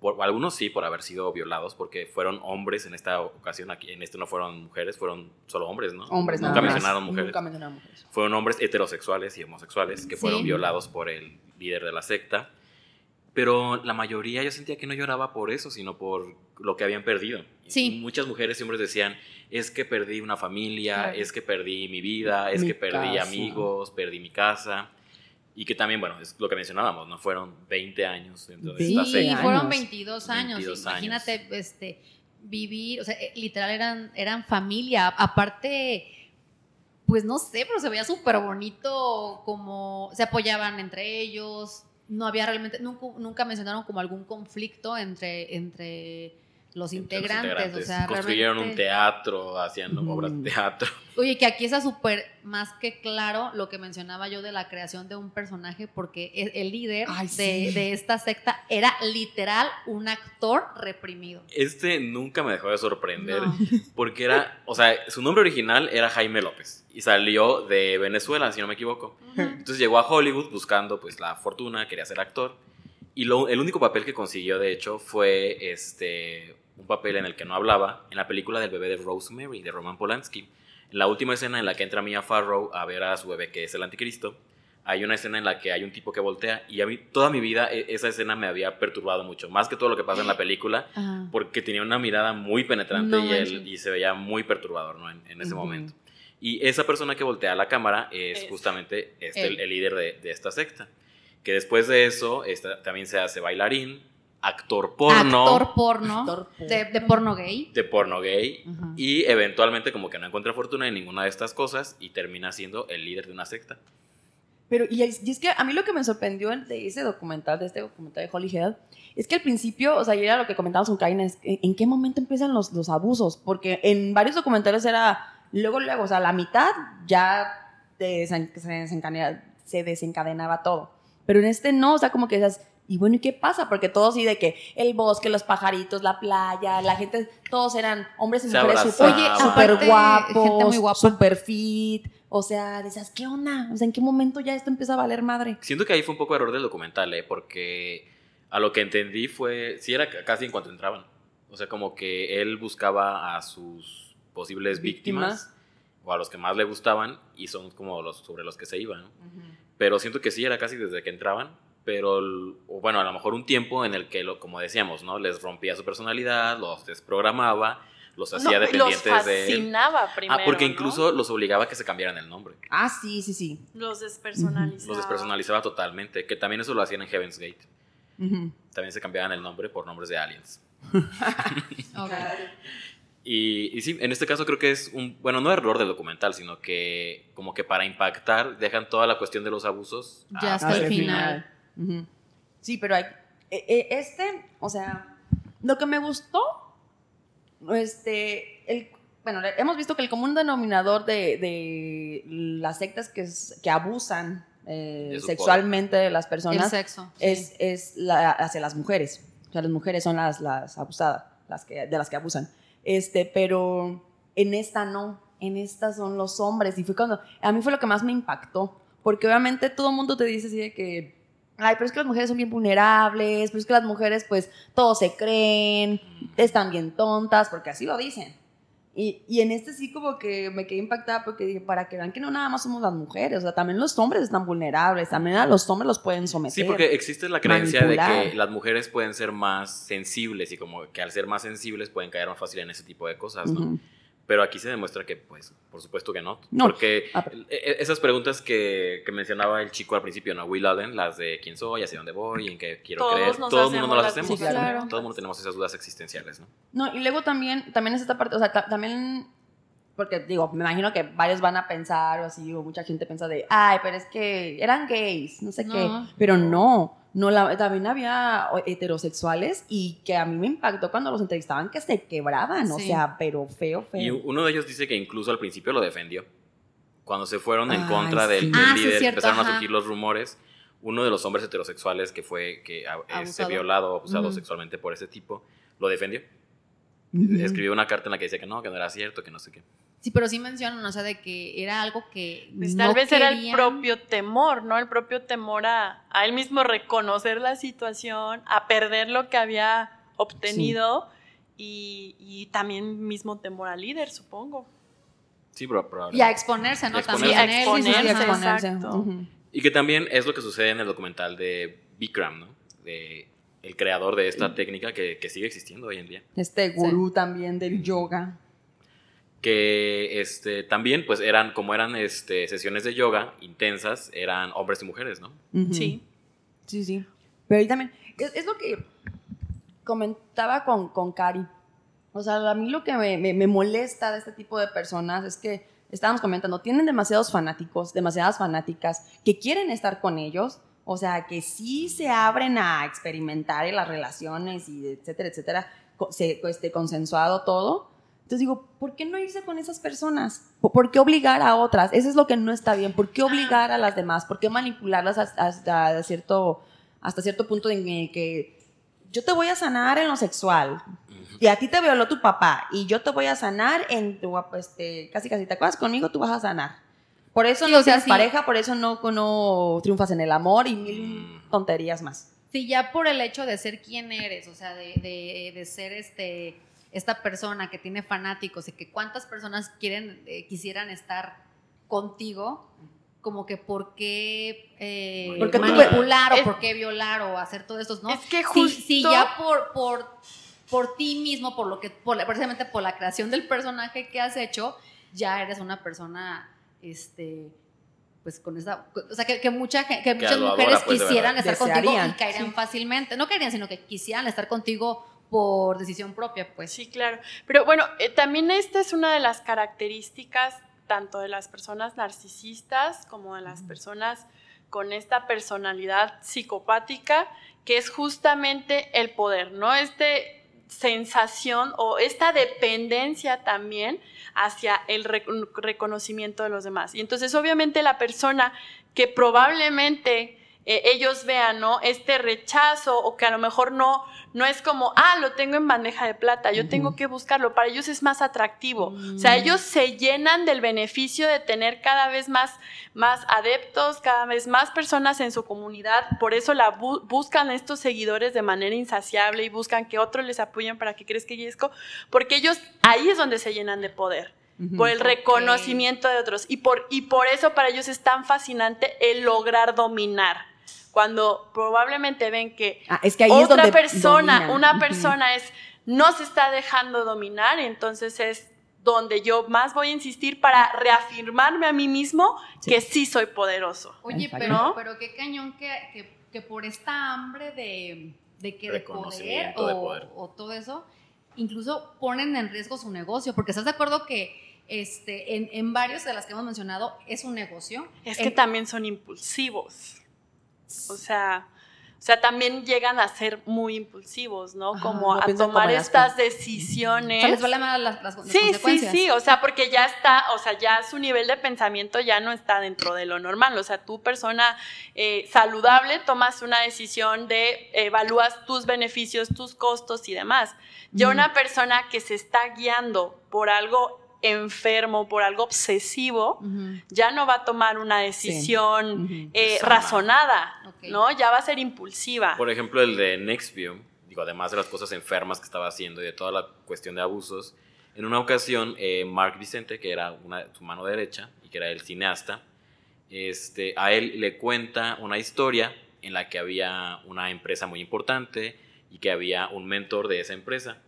por, algunos sí, por haber sido violados, porque fueron hombres en esta ocasión, aquí en este no fueron mujeres, fueron solo hombres, ¿no? Hombres Nunca nada más. mencionaron mujeres. Nunca mencionaron mujeres. Fueron hombres heterosexuales y homosexuales que Sí. fueron violados por el líder de la secta. Pero la mayoría yo sentía que no lloraba por eso, sino por lo que habían perdido. Sí. Y muchas mujeres y hombres decían, es que perdí una familia, Claro. es que perdí mi vida, es Mi que perdí casa. amigos, perdí mi casa. Y que también, bueno, es lo que mencionábamos, ¿no? Fueron 20 años dentro de esta Sí, fueron años. 22 años. 22 Imagínate, este, vivir, o sea, eh, literal eran, eran familia. Aparte, pues no sé, pero se veía súper bonito como se apoyaban entre ellos. No había realmente, nunca, nunca mencionaron como algún conflicto entre, entre los integrantes. O sea, Construyeron un teatro, hacían obras de teatro. (laughs) Oye, que aquí está súper más que claro lo que mencionaba yo de la creación de un personaje, porque el, el líder Ay, de, sí. de esta secta era literal un actor reprimido. Este nunca me dejó de sorprender. No. (laughs) Porque era, o sea, su nombre original era Jaime López y salió de Venezuela, si no me equivoco. Entonces llegó a Hollywood buscando pues la fortuna, quería ser actor. Y lo- el único papel que consiguió, de hecho, fue este, un papel en el que no hablaba en la película del bebé de Rosemary, de Roman Polanski. En la última escena en la que entra Mia Farrow a ver a su bebé, que es el anticristo, hay una escena en la que hay un tipo que voltea y a mí toda mi vida e- esa escena me había perturbado mucho, más que todo lo que pasa en la película, Ajá. porque tenía una mirada muy penetrante No y, él- manches. y se veía muy perturbador ¿no? en, en ese momento. Y esa persona que voltea a la cámara es Es. justamente este, el, el líder de, de esta secta. Que después de eso esta- también se hace bailarín, actor porno, Actor porno, Actor de, de porno gay. de porno gay. Y eventualmente como que no encuentra fortuna en ninguna de estas cosas y termina siendo el líder de una secta. Pero, y es, y es que a mí lo que me sorprendió de ese documental, de este documental de Holy Hell, es que al principio, o sea, y era lo que comentábamos con Karina, es en qué momento empiezan los, los abusos, porque en varios documentales era luego, luego, o sea, la mitad ya desen- se, desencadena- se desencadenaba todo. Pero en este no, o sea, como que esas, y bueno, ¿y qué pasa? Porque todos sí de que el bosque, los pajaritos, la playa, la gente, todos eran hombres y Se mujeres súper Oye, súper aparte, guapos, gente muy guapa. súper fit. O sea, decías, ¿qué onda? O sea, ¿en qué momento ya esto empieza a valer madre? Siento que ahí fue un poco error del documental, ¿eh? Porque a lo que entendí fue, sí era ca- casi en cuanto entraban. O sea, como que él buscaba a sus posibles víctimas, Víctimas. o a los que más le gustaban y son como los sobre los que se iban. ¿no? Pero siento que sí era casi desde que entraban, pero o bueno, a lo mejor un tiempo en el que, lo, como decíamos, ¿no? Les rompía su personalidad, los desprogramaba, los hacía No, dependientes los de él. fascinaba primero. Ah, porque ¿no? incluso los obligaba a que se cambiaran el nombre. Ah, sí, sí, sí. Los despersonalizaba. Los despersonalizaba totalmente, que también eso lo hacían en Heaven's Gate. Ujú. También se cambiaban el nombre por nombres de aliens. (laughs) Ok. Y, y sí, en este caso creo que es un, bueno, no error del documental, sino que como que para impactar dejan toda la cuestión de los abusos. Ya hasta el final. Sí, pero hay, e- e- este, o sea, lo que me gustó, este, el, bueno, hemos visto que el común denominador de, de las sectas que, es- que abusan eh, sexualmente de las El personas sexo. sí. es, es la- hacia las mujeres. O sea, las mujeres son las, las abusadas, las que, de las que abusan. Este, pero en esta no, en esta son los hombres. Y fue cuando, a mí fue lo que más me impactó, porque obviamente todo el mundo te dice así de que, ay, pero es que las mujeres son bien vulnerables, pero es que las mujeres pues todos se creen, están bien tontas, porque así lo dicen. Y, y en este sí como que me quedé impactada porque dije, para que vean que no nada más somos las mujeres, o sea, también los hombres están vulnerables, también a los hombres los pueden someter. Sí, porque existe la creencia de que las mujeres pueden ser más sensibles y como que al ser más sensibles pueden caer más fácil en ese tipo de cosas, ¿no? Pero aquí se demuestra que, pues, por supuesto que no. No. Porque e- e- esas preguntas que, que mencionaba el chico al principio, ¿no? Will Allen, las de quién soy, hacia dónde voy, en qué quiero Todos creer, nos todo el mundo no las hacemos. mismas Claro. Todo el mundo tenemos esas dudas existenciales, ¿no? No, y luego también, también es esta parte, o sea, ta- también, porque digo, me imagino que varios van a pensar o así, o mucha gente piensa de, ay, pero es que eran gays, no sé No. qué, pero no, no, la- también había heterosexuales y que a mí me impactó cuando los entrevistaban que se quebraban, o sea, pero feo, feo. Y uno de ellos dice que incluso al principio lo defendió. Cuando se fueron en Ay, contra del, sí. del Ah, sí, líder, cierto, empezaron a surgir los rumores. Uno de los hombres heterosexuales que fue que este, Abusado. violado o abusado sexualmente por ese tipo, lo defendió. Escribió una carta en la que decía que no, que no era cierto, que no sé qué. Sí, pero sí mencionan, o sea, de que era algo que Pues no tal vez era el propio temor, ¿no? El propio temor a, a él mismo reconocer la situación, a perder lo que había obtenido y, y también mismo temor al líder, supongo. Sí, pero probablemente. Y a exponerse, ¿no? A También exponerse. él. Sí, a Sí, sí, sí, exponerse. Y que también es lo que sucede en el documental de Bikram, ¿no? De el creador de esta técnica que, que sigue existiendo hoy en día. Este gurú también del yoga. Que este, también, pues eran, como eran este, sesiones de yoga intensas, eran hombres y mujeres, ¿no? Ujú. Sí. Sí, sí. Pero ahí también, es, es lo que comentaba con, con Cari. O sea, a mí lo que me, me- me molesta de este tipo de personas es que, estábamos comentando, tienen demasiados fanáticos, demasiadas fanáticas que quieren estar con ellos. O sea, que sí se abren a experimentar en las relaciones y etcétera, etcétera, se, este, consensuado todo. Entonces digo, ¿por qué no irse con esas personas? ¿Por- ¿Por qué obligar a otras? Eso es lo que no está bien. ¿Por qué obligar a las demás? ¿Por qué manipularlas hasta, cierto, hasta cierto punto en el que yo te voy a sanar en lo sexual y a ti te violó tu papá y yo te voy a sanar en tu, este, casi casi te acuerdas conmigo, tú vas a sanar. Por eso Sí, no o sea, tienes sí. pareja, por eso no, no triunfas en el amor y mil Mm. tonterías más. Sí, ya por el hecho de ser quien eres, o sea, de, de, de ser este esta persona que tiene fanáticos y que cuántas personas quieren eh, quisieran estar contigo, como que por qué eh, Porque tú- manipular es- o por qué violar o hacer todo esto, ¿no? Es que Si, justo... si ya por, por, por ti mismo, por lo que, por precisamente por la creación del personaje que has hecho, ya eres una persona, este, pues con esa, o sea, que, que, mucha, que muchas mujeres pues, quisieran estar contigo y caerían Sí. fácilmente, no caerían, sino que quisieran estar contigo por decisión propia, pues. Sí, claro. Pero bueno, eh, también esta es una de las características tanto de las personas narcisistas como de las personas con esta personalidad psicopática, que es justamente el poder, ¿no? Este sensación o esta dependencia también hacia el rec- reconocimiento de los demás. Y entonces obviamente la persona que probablemente eh, ellos vean, ¿no? Este rechazo o que a lo mejor no, no es como, ah, lo tengo en bandeja de plata, yo tengo que buscarlo, para ellos es más atractivo. O sea, Mm. ellos se llenan del beneficio de tener cada vez más, más adeptos, cada vez más personas en su comunidad, por eso la bu- buscan estos seguidores de manera insaciable y buscan que otros les apoyen para que crezca Yesco, porque ellos ahí es donde se llenan de poder por el reconocimiento de otros y por, y por eso para ellos es tan fascinante el lograr dominar. Cuando probablemente ven que, Ah, es que ahí es otra donde persona, dominan. una persona es, no se está dejando dominar, entonces es donde yo más voy a insistir para reafirmarme a mí mismo Sí. que sí soy poderoso. Oye, pero, ¿No? pero qué cañón que, que, que por esta hambre de, de que de poder, o, de poder. o todo eso, incluso ponen en riesgo su negocio, porque estás de acuerdo que este, en, en varios de las que hemos mencionado es un negocio. Es que En- también son impulsivos. O sea, o sea, también llegan a ser muy impulsivos, ¿no? Ajá, como no a tomar como estas o decisiones. sea, les vale más las, las- las Sí, sí, consecuencias. sí, o sea, porque ya está, o sea, ya su nivel de pensamiento ya no está dentro de lo normal, o sea, tú persona eh, saludable tomas una decisión de evalúas tus beneficios, tus costos y demás. Ya una persona que se está guiando por algo enfermo, por algo obsesivo, ya no va a tomar una decisión eh, razonada. ¿no? Ya va a ser impulsiva. Por ejemplo, el de Nextview, digo, además de las cosas enfermas que estaba haciendo y de toda la cuestión de abusos, en una ocasión, eh, Mark Vicente, que era una, su mano derecha y que era el cineasta, este, a él le cuenta una historia en la que había una empresa muy importante y que había un mentor de esa empresa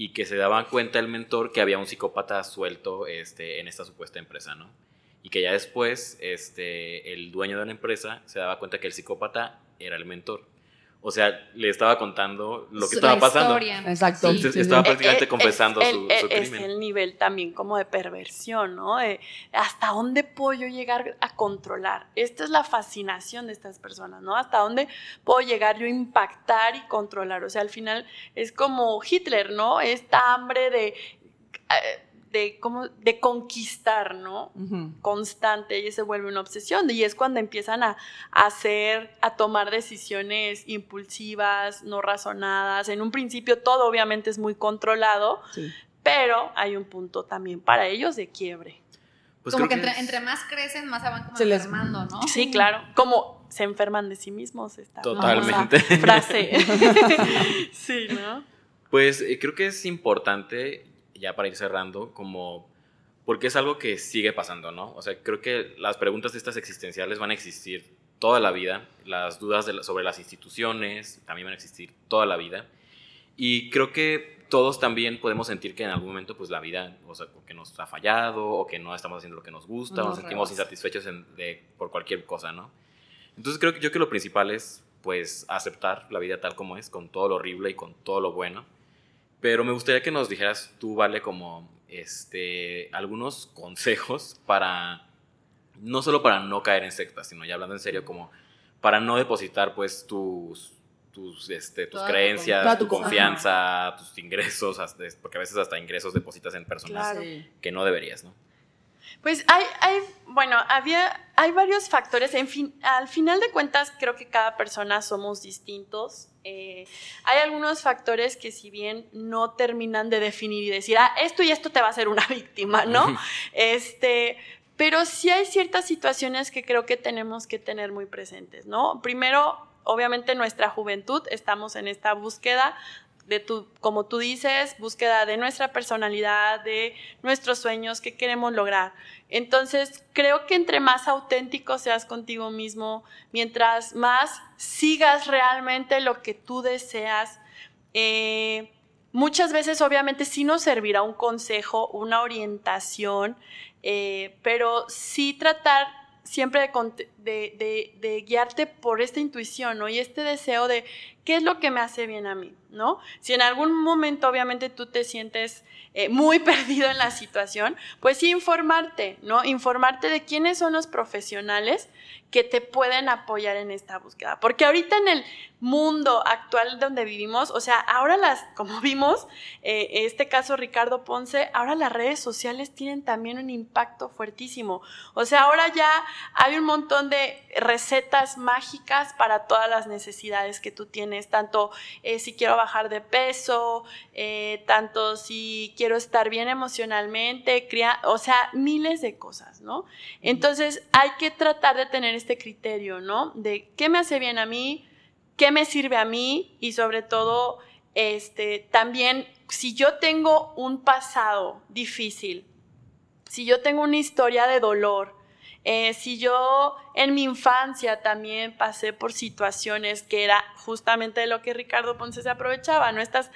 y que se daba cuenta el mentor que había un psicópata suelto este, en esta supuesta empresa, ¿no? Y que ya después este, el dueño de la empresa se daba cuenta que el psicópata era el mentor. O sea, le estaba contando lo que Su- estaba la pasando. historia. Exacto. Entonces, Sí, estaba Eh, prácticamente eh, confesando es su, el- su Es crimen. el nivel también como de perversión, ¿no? De hasta dónde puedo yo llegar a controlar. Esta es la fascinación de estas personas, ¿no? Hasta dónde puedo llegar yo a impactar y controlar. O sea, al final es como Hitler, ¿no? Esta hambre de, eh, de, ¿cómo? de conquistar, ¿no? Constante y se vuelve una obsesión y es cuando empiezan a, a hacer, a tomar decisiones impulsivas, no razonadas. En un principio todo obviamente es muy controlado, Sí. pero hay un punto también para ellos de quiebre. Pues como que, entre, es- entre más crecen, más se van como Se les- enfermando, ¿no? Sí, claro, como se enferman de sí mismos esta Totalmente. famosa frase. (laughs) sí, ¿no? Pues eh, creo que es importante, ya para ir cerrando, como porque es algo que sigue pasando, ¿no? O sea, creo que las preguntas estas existenciales van a existir toda la vida, las dudas de la- sobre las instituciones también van a existir toda la vida, y creo que todos también podemos sentir que en algún momento, pues la vida, o sea, que nos ha fallado, o que no estamos haciendo lo que nos gusta, o Nos sentimos insatisfechos en- de- por cualquier cosa, ¿no? Entonces creo que yo que lo principal es, pues, aceptar la vida tal como es, con todo lo horrible y con todo lo bueno. Pero me gustaría que nos dijeras tú, Vale, como este, algunos consejos para, no solo para no caer en sectas, sino ya hablando en serio, como para no depositar pues tus, tus, este, tus Toda creencias, confianza. tu confianza, tus ingresos, hasta- porque a veces hasta ingresos depositas en personas Claro. Que no deberías, ¿no? Pues hay, hay, bueno, había, hay varios factores. En fin, al final de cuentas, creo que cada persona somos distintos. Eh, hay algunos factores que si bien no terminan de definir y decir, ah, esto y esto te va a hacer una (laughs) víctima, ¿no? este, pero sí hay ciertas situaciones que creo que tenemos que tener muy presentes, ¿no? Primero, obviamente nuestra juventud, estamos en esta búsqueda de tu, como tú dices, búsqueda de nuestra personalidad, de nuestros sueños, qué queremos lograr. Entonces, creo que entre más auténtico seas contigo mismo, mientras más sigas realmente lo que tú deseas, eh, muchas veces obviamente sí nos servirá un consejo, una orientación, eh, pero sí tratar siempre de, guiarte por esta intuición, ¿no? Y este deseo de qué es lo que me hace bien a mí, ¿no? Si en algún momento obviamente tú te sientes eh, muy (laughs) perdido en la situación, pues sí informarte, ¿no? Informarte de quiénes son los profesionales que te pueden apoyar en esta búsqueda. Porque ahorita en el mundo actual donde vivimos, o sea, ahora las, (laughs) como vimos, eh, este caso Ricardo Ponce, ahora las redes sociales tienen también un impacto fuertísimo. O sea, ahora ya hay un montón de recetas mágicas para todas las necesidades que tú tienes, tanto eh, si quiero bajar de peso, eh, tanto si quiero estar bien emocionalmente, cría- o sea, miles de cosas, ¿no? Entonces hay que tratar de tener este criterio, ¿no? De qué me hace bien a mí, qué me sirve a mí y sobre todo, este, también si yo tengo un pasado difícil, si yo tengo una historia de dolor, Eh, si yo en mi infancia también pasé por situaciones que era justamente de lo que Ricardo Ponce se aprovechaba, ¿no? Estas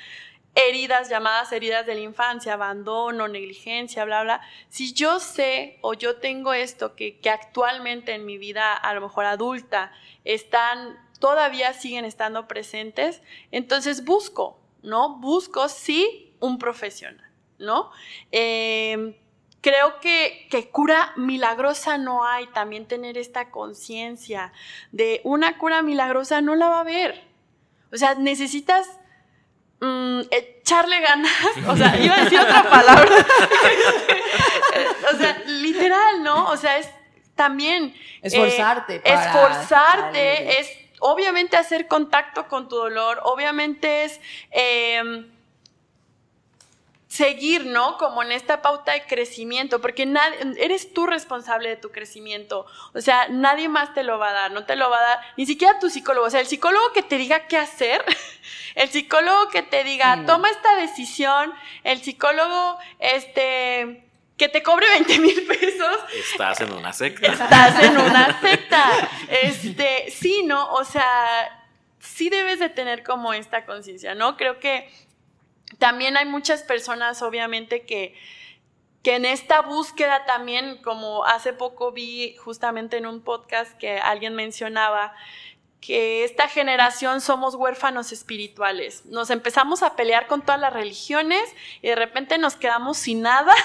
heridas llamadas heridas de la infancia, abandono, negligencia, bla, bla. Si yo sé o yo tengo esto que, que actualmente en mi vida, a lo mejor adulta, están, todavía siguen estando presentes, entonces busco, ¿no? Busco sí un profesional, ¿no? Em, creo que, que, cura milagrosa no hay, también tener esta conciencia de una cura milagrosa no la va a haber. O sea, necesitas Mm, echarle ganas, o sea, iba a decir otra palabra, (laughs) o sea, literal, ¿no? O sea, es también... Eh, esforzarte. esforzarte, es obviamente hacer contacto con tu dolor, obviamente es... Em, seguir, ¿no? Como en esta pauta de crecimiento, porque nadie, eres tú responsable de tu crecimiento. O sea, nadie más te lo va a dar, no te lo va a dar, ni siquiera tu psicólogo. O sea, el psicólogo que te diga qué hacer, (laughs) el psicólogo que te diga, toma esta decisión, el psicólogo, este, que te cobre 20 mil pesos. Estás en una secta. Estás en una (laughs) secta. Este, sí, ¿no? O sea, sí debes de tener como esta conciencia, ¿no? Creo que también hay muchas personas, obviamente, que, que en esta búsqueda también, como hace poco vi justamente en un podcast que alguien mencionaba, que esta generación somos huérfanos espirituales. Nos empezamos a pelear con todas las religiones y de repente nos quedamos sin nada. (laughs)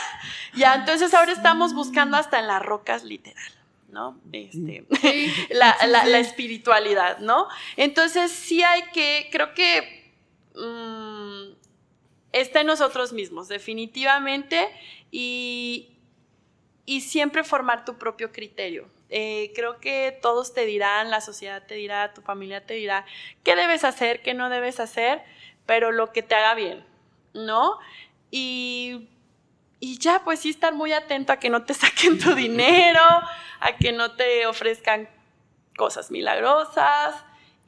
Ya, entonces ahora estamos buscando hasta en las rocas literal. ¿no? Este, (laughs) la, la, espiritualidad, ¿no? Entonces sí hay que, creo que mm, está en nosotros mismos, definitivamente, y, y siempre formar tu propio criterio. Eh, creo que todos te dirán, la sociedad te dirá, tu familia te dirá qué debes hacer, qué no debes hacer, pero lo que te haga bien, ¿no? Y, y ya, pues sí estar muy atento a que no te (laughs) saquen tu dinero, a que no te ofrezcan cosas milagrosas,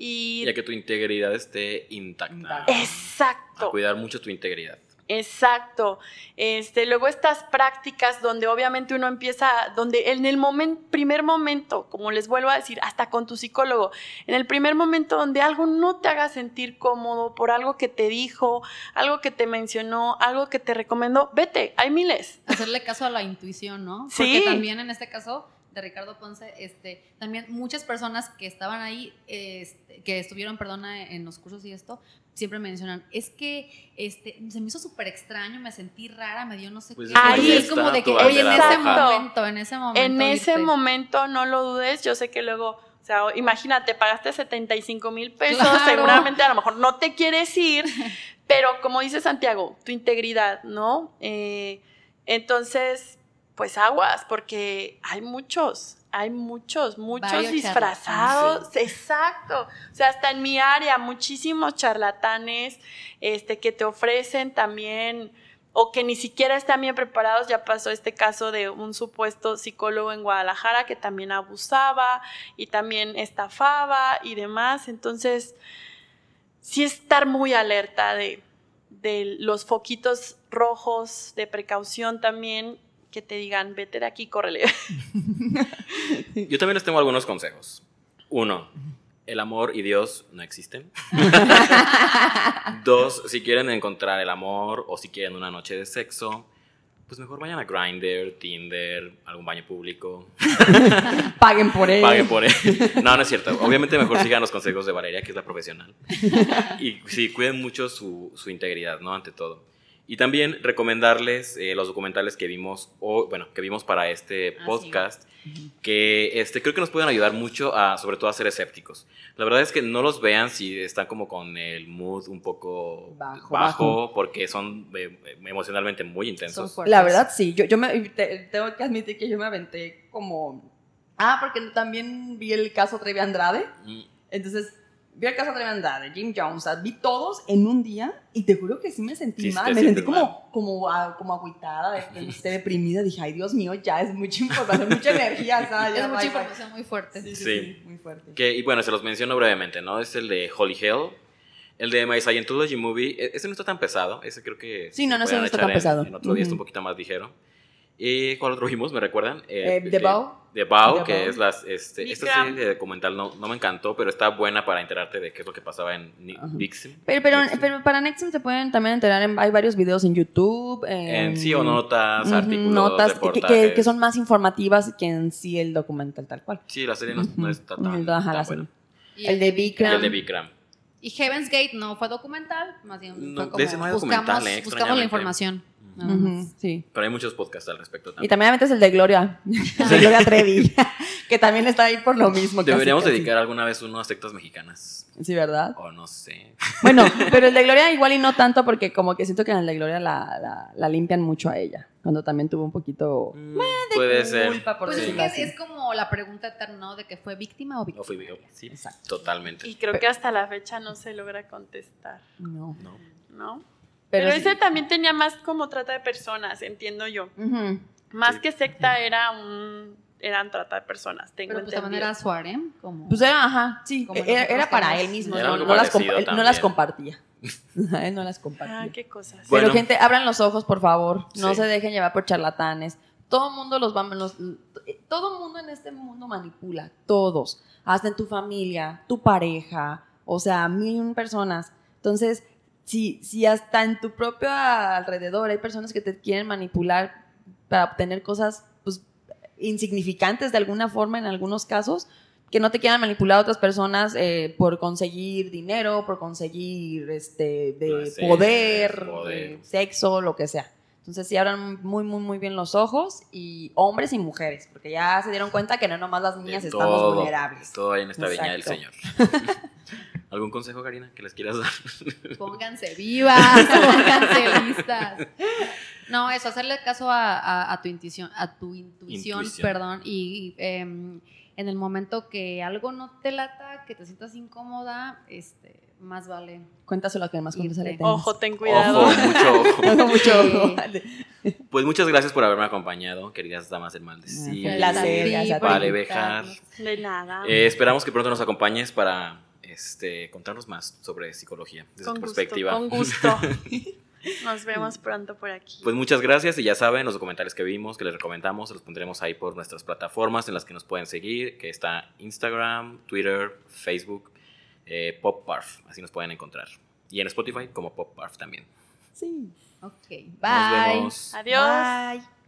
y... Ya que tu integridad esté intacta. Exacto. A cuidar mucho tu integridad. Exacto. Este, luego estas prácticas donde obviamente uno empieza, donde en el momento, primer momento, como les vuelvo a decir, hasta con tu psicólogo, en el primer momento donde algo no te haga sentir cómodo por algo que te dijo, algo que te mencionó, algo que te recomendó, vete, hay miles. Hacerle caso a la intuición, ¿no? Sí. Porque también en este caso de Ricardo Ponce, este, también muchas personas que estaban ahí, este, que estuvieron, perdona, en los cursos y esto, siempre mencionan, es que este, se me hizo súper extraño, me sentí rara, me dio no sé Pues qué. Ahí es como de que, oye, en ese momento, en ese momento. En ese irte. momento no lo dudes, yo sé que luego, o sea, imagínate, pagaste 75 mil pesos, Claro. seguramente a lo mejor no te quieres ir, pero como dice Santiago, tu integridad, ¿no? Eh, entonces, pues aguas, porque hay muchos, hay muchos, muchos Varios disfrazados, exacto. O sea, hasta en mi área, muchísimos charlatanes este, que te ofrecen también o que ni siquiera están bien preparados. Ya pasó este caso de un supuesto psicólogo en Guadalajara que también abusaba y también estafaba y demás. Entonces, sí estar muy alerta de, de los foquitos rojos de precaución también que te digan, vete de aquí, córrele. (laughs) Yo también les tengo algunos consejos. Uno, el amor y Dios no existen. (laughs) Dos, si quieren encontrar el amor o si quieren una noche de sexo, pues mejor vayan a Grindr, Tinder, algún baño público. (laughs) Paguen por él. Paguen por él. No, no es cierto. Obviamente mejor sigan los consejos de Valeria, que es la profesional. Y sí, cuiden mucho su, su integridad, ¿no? Ante todo. Y también recomendarles eh, los documentales que vimos, o, bueno, que vimos para este Ah, podcast, que este, creo que nos pueden ayudar mucho a, sobre todo, a ser escépticos. La verdad es que no los vean si están como con el mood un poco Bajo, bajo, bajo. porque son eh, emocionalmente muy intensos. La verdad, sí. Yo, yo me, te- tengo que admitir que yo me aventé como... Ah, porque también vi el caso Trevi Andrade. Mm, Entonces, vi el caso Trevi Andrade, Jim Jones, o sea, vi todos en un día y te juro que sí me sentí Sí, mal. Me sentí como, como, ah, como agüitada, de, de- (laughs) esté deprimida. Dije, ay, Dios mío, ya es mucha información, mucha energía. ¿sabes? Ya, Es mucha información muy fuerte. Sí, sí, Sí. sí, muy fuerte. Que, y bueno, se los menciono brevemente, ¿no? Es el de Holy Hell, el de My Scientology Movie. e- Ese no está tan pesado, ese creo que Sí, no, no, se ese no está tan en- pesado. En otro día está un poquito más ligero. ¿Y cuál otro vimos? ¿Me recuerdan? Eh, The Bow. The Bow, que Bow. es las, este, esta serie de documental no, no me encantó, pero está buena para enterarte de qué es lo que pasaba en Ni- Ajá. Dixon. Pero, pero, Dixon. pero para Nexum se pueden también enterar, en, hay varios videos en YouTube. En, En sí o notas, Ujú, artículos, notas que- que, que son más informativas que en sí el documental tal cual. Sí, la serie no, no está tan, ajá, tan la buena. serie. Y El de Vikram. El de Vikram. Y Heaven's Gate no fue documental, más bien No, fue como de ese no hay buscamos, eh, buscamos la información. sí. Pero hay muchos podcasts al respecto Y también. también es el de Gloria, el de Gloria Trevi, (laughs) que también está ahí por lo mismo. Deberíamos casi. dedicar alguna vez uno a sectas mexicanas. Sí, ¿verdad? O no sé. Bueno, (laughs) pero el de Gloria igual y no tanto porque como que siento que en el de Gloria la, la, la limpian mucho a ella, cuando también tuvo un poquito Mm, Puede ser. culpa, por Pues es decirlo que es como la pregunta eterna, ¿no? De que fue víctima o O víctima. fui yo. Sí, Exacto. totalmente. Y creo que hasta la fecha no se logra contestar, No. No. ¿no? Pero, sí- ese también tenía más como trata de personas, entiendo yo. Más Sí. que secta era un eran trata de personas, tengo Pero pues también era su harem, como... Pues era, ajá, sí, Como era, para él mismo, Era no, las, no compartía. (laughs) no las compartía. Ah, qué cosas. Bueno. Pero gente, abran los ojos, por favor. No Sí. se dejen llevar por charlatanes. Todo el mundo los va, los- todo mundo en este mundo manipula, todos, hasta en tu familia, tu pareja, o sea, mil personas. Entonces, si, si hasta en tu propio alrededor hay personas que te quieren manipular para obtener cosas pues, insignificantes de alguna forma en algunos casos, que no te quieran manipular a otras personas eh, por conseguir dinero, por conseguir este de Placer, poder, poder. de sexo, lo que sea. Entonces sí abran muy, muy, muy bien los ojos y hombres y mujeres, porque ya se dieron cuenta que no nomás las niñas De estamos todo, vulnerables. Todo hay en esta viña del Exacto. Señor. (laughs) ¿Algún consejo, Karina, que les quieras dar? Pónganse vivas, pónganse listas. No, eso, hacerle caso a, a- a tu intuición, a tu intuición, Intuición. perdón, y em, en el momento que algo no te lata, que te sientas incómoda, este, más vale. Cuéntaselo a que más confianza le tengas. Ojo, ten cuidado. Ojo, mucho ojo. (laughs) Mucho. (laughs) Pues muchas gracias por haberme acompañado, queridas damas del maldecir. Placer. Vale, Bejar. De nada. Eh, esperamos que pronto nos acompañes para este, contarnos más sobre psicología desde con tu gusto, perspectiva. con gusto. (laughs) Nos vemos pronto por aquí. Pues muchas gracias y ya saben los documentales que vimos, que les recomendamos, los pondremos ahí por nuestras plataformas en las que nos pueden seguir, que está Instagram, Twitter, Facebook, eh, PopBarf, así nos pueden encontrar. Y en Spotify como PopBarf también. Sí. Ok, bye. Nos vemos. Adiós. Bye.